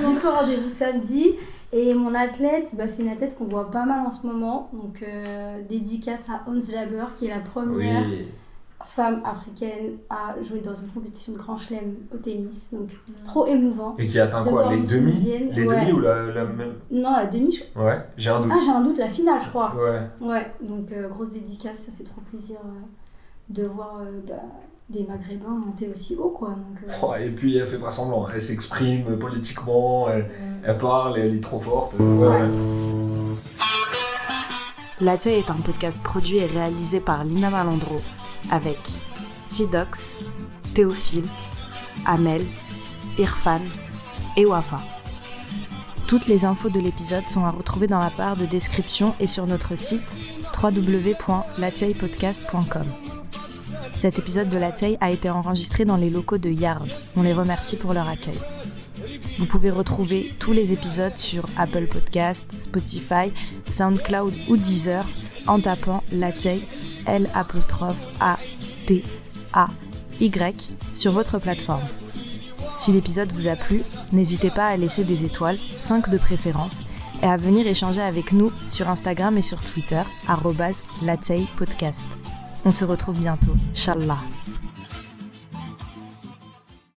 Du coup, rendez-vous samedi. Et mon athlète, bah, c'est une athlète qu'on voit pas mal en ce moment. Donc, euh, dédicace à Ons Jabber, qui est la première Oui. femme africaine à jouer dans une compétition de grand chelem au tennis. Donc, trop émouvant. Et qui atteint De quoi Les demi Les ouais. demi ou la, la même Non, la demi, je crois. Ouais, j'ai un doute. Ah, j'ai un doute, la finale, je crois. Ouais. Ouais, donc euh, grosse dédicace, ça fait trop plaisir euh, de voir euh, bah, des Maghrébins monter aussi haut, quoi. Donc, euh, Oh, et puis elle fait pas semblant, elle s'exprime politiquement, elle, elle parle, elle est trop forte. Ouais, ouais. Latte est un podcast produit et réalisé par Lina Malandro avec Sidox, Théophile, Amel, Irfan et Wafa. Toutes les infos de l'épisode sont à retrouver dans la barre de description et sur notre site www.lateilpodcast.com. Cet épisode de La a été enregistré dans les locaux de Yard. On les remercie pour leur accueil. Vous pouvez retrouver tous les épisodes sur Apple Podcast, Spotify, SoundCloud ou Deezer en tapant Lateille, L apostrophe A T A Y sur votre plateforme. Si l'épisode vous a plu, n'hésitez pas à laisser des étoiles, 5 de préférence, et à venir échanger avec nous sur Instagram et sur Twitter, arrobase Lateille Podcast. On se retrouve bientôt, Inch'Allah.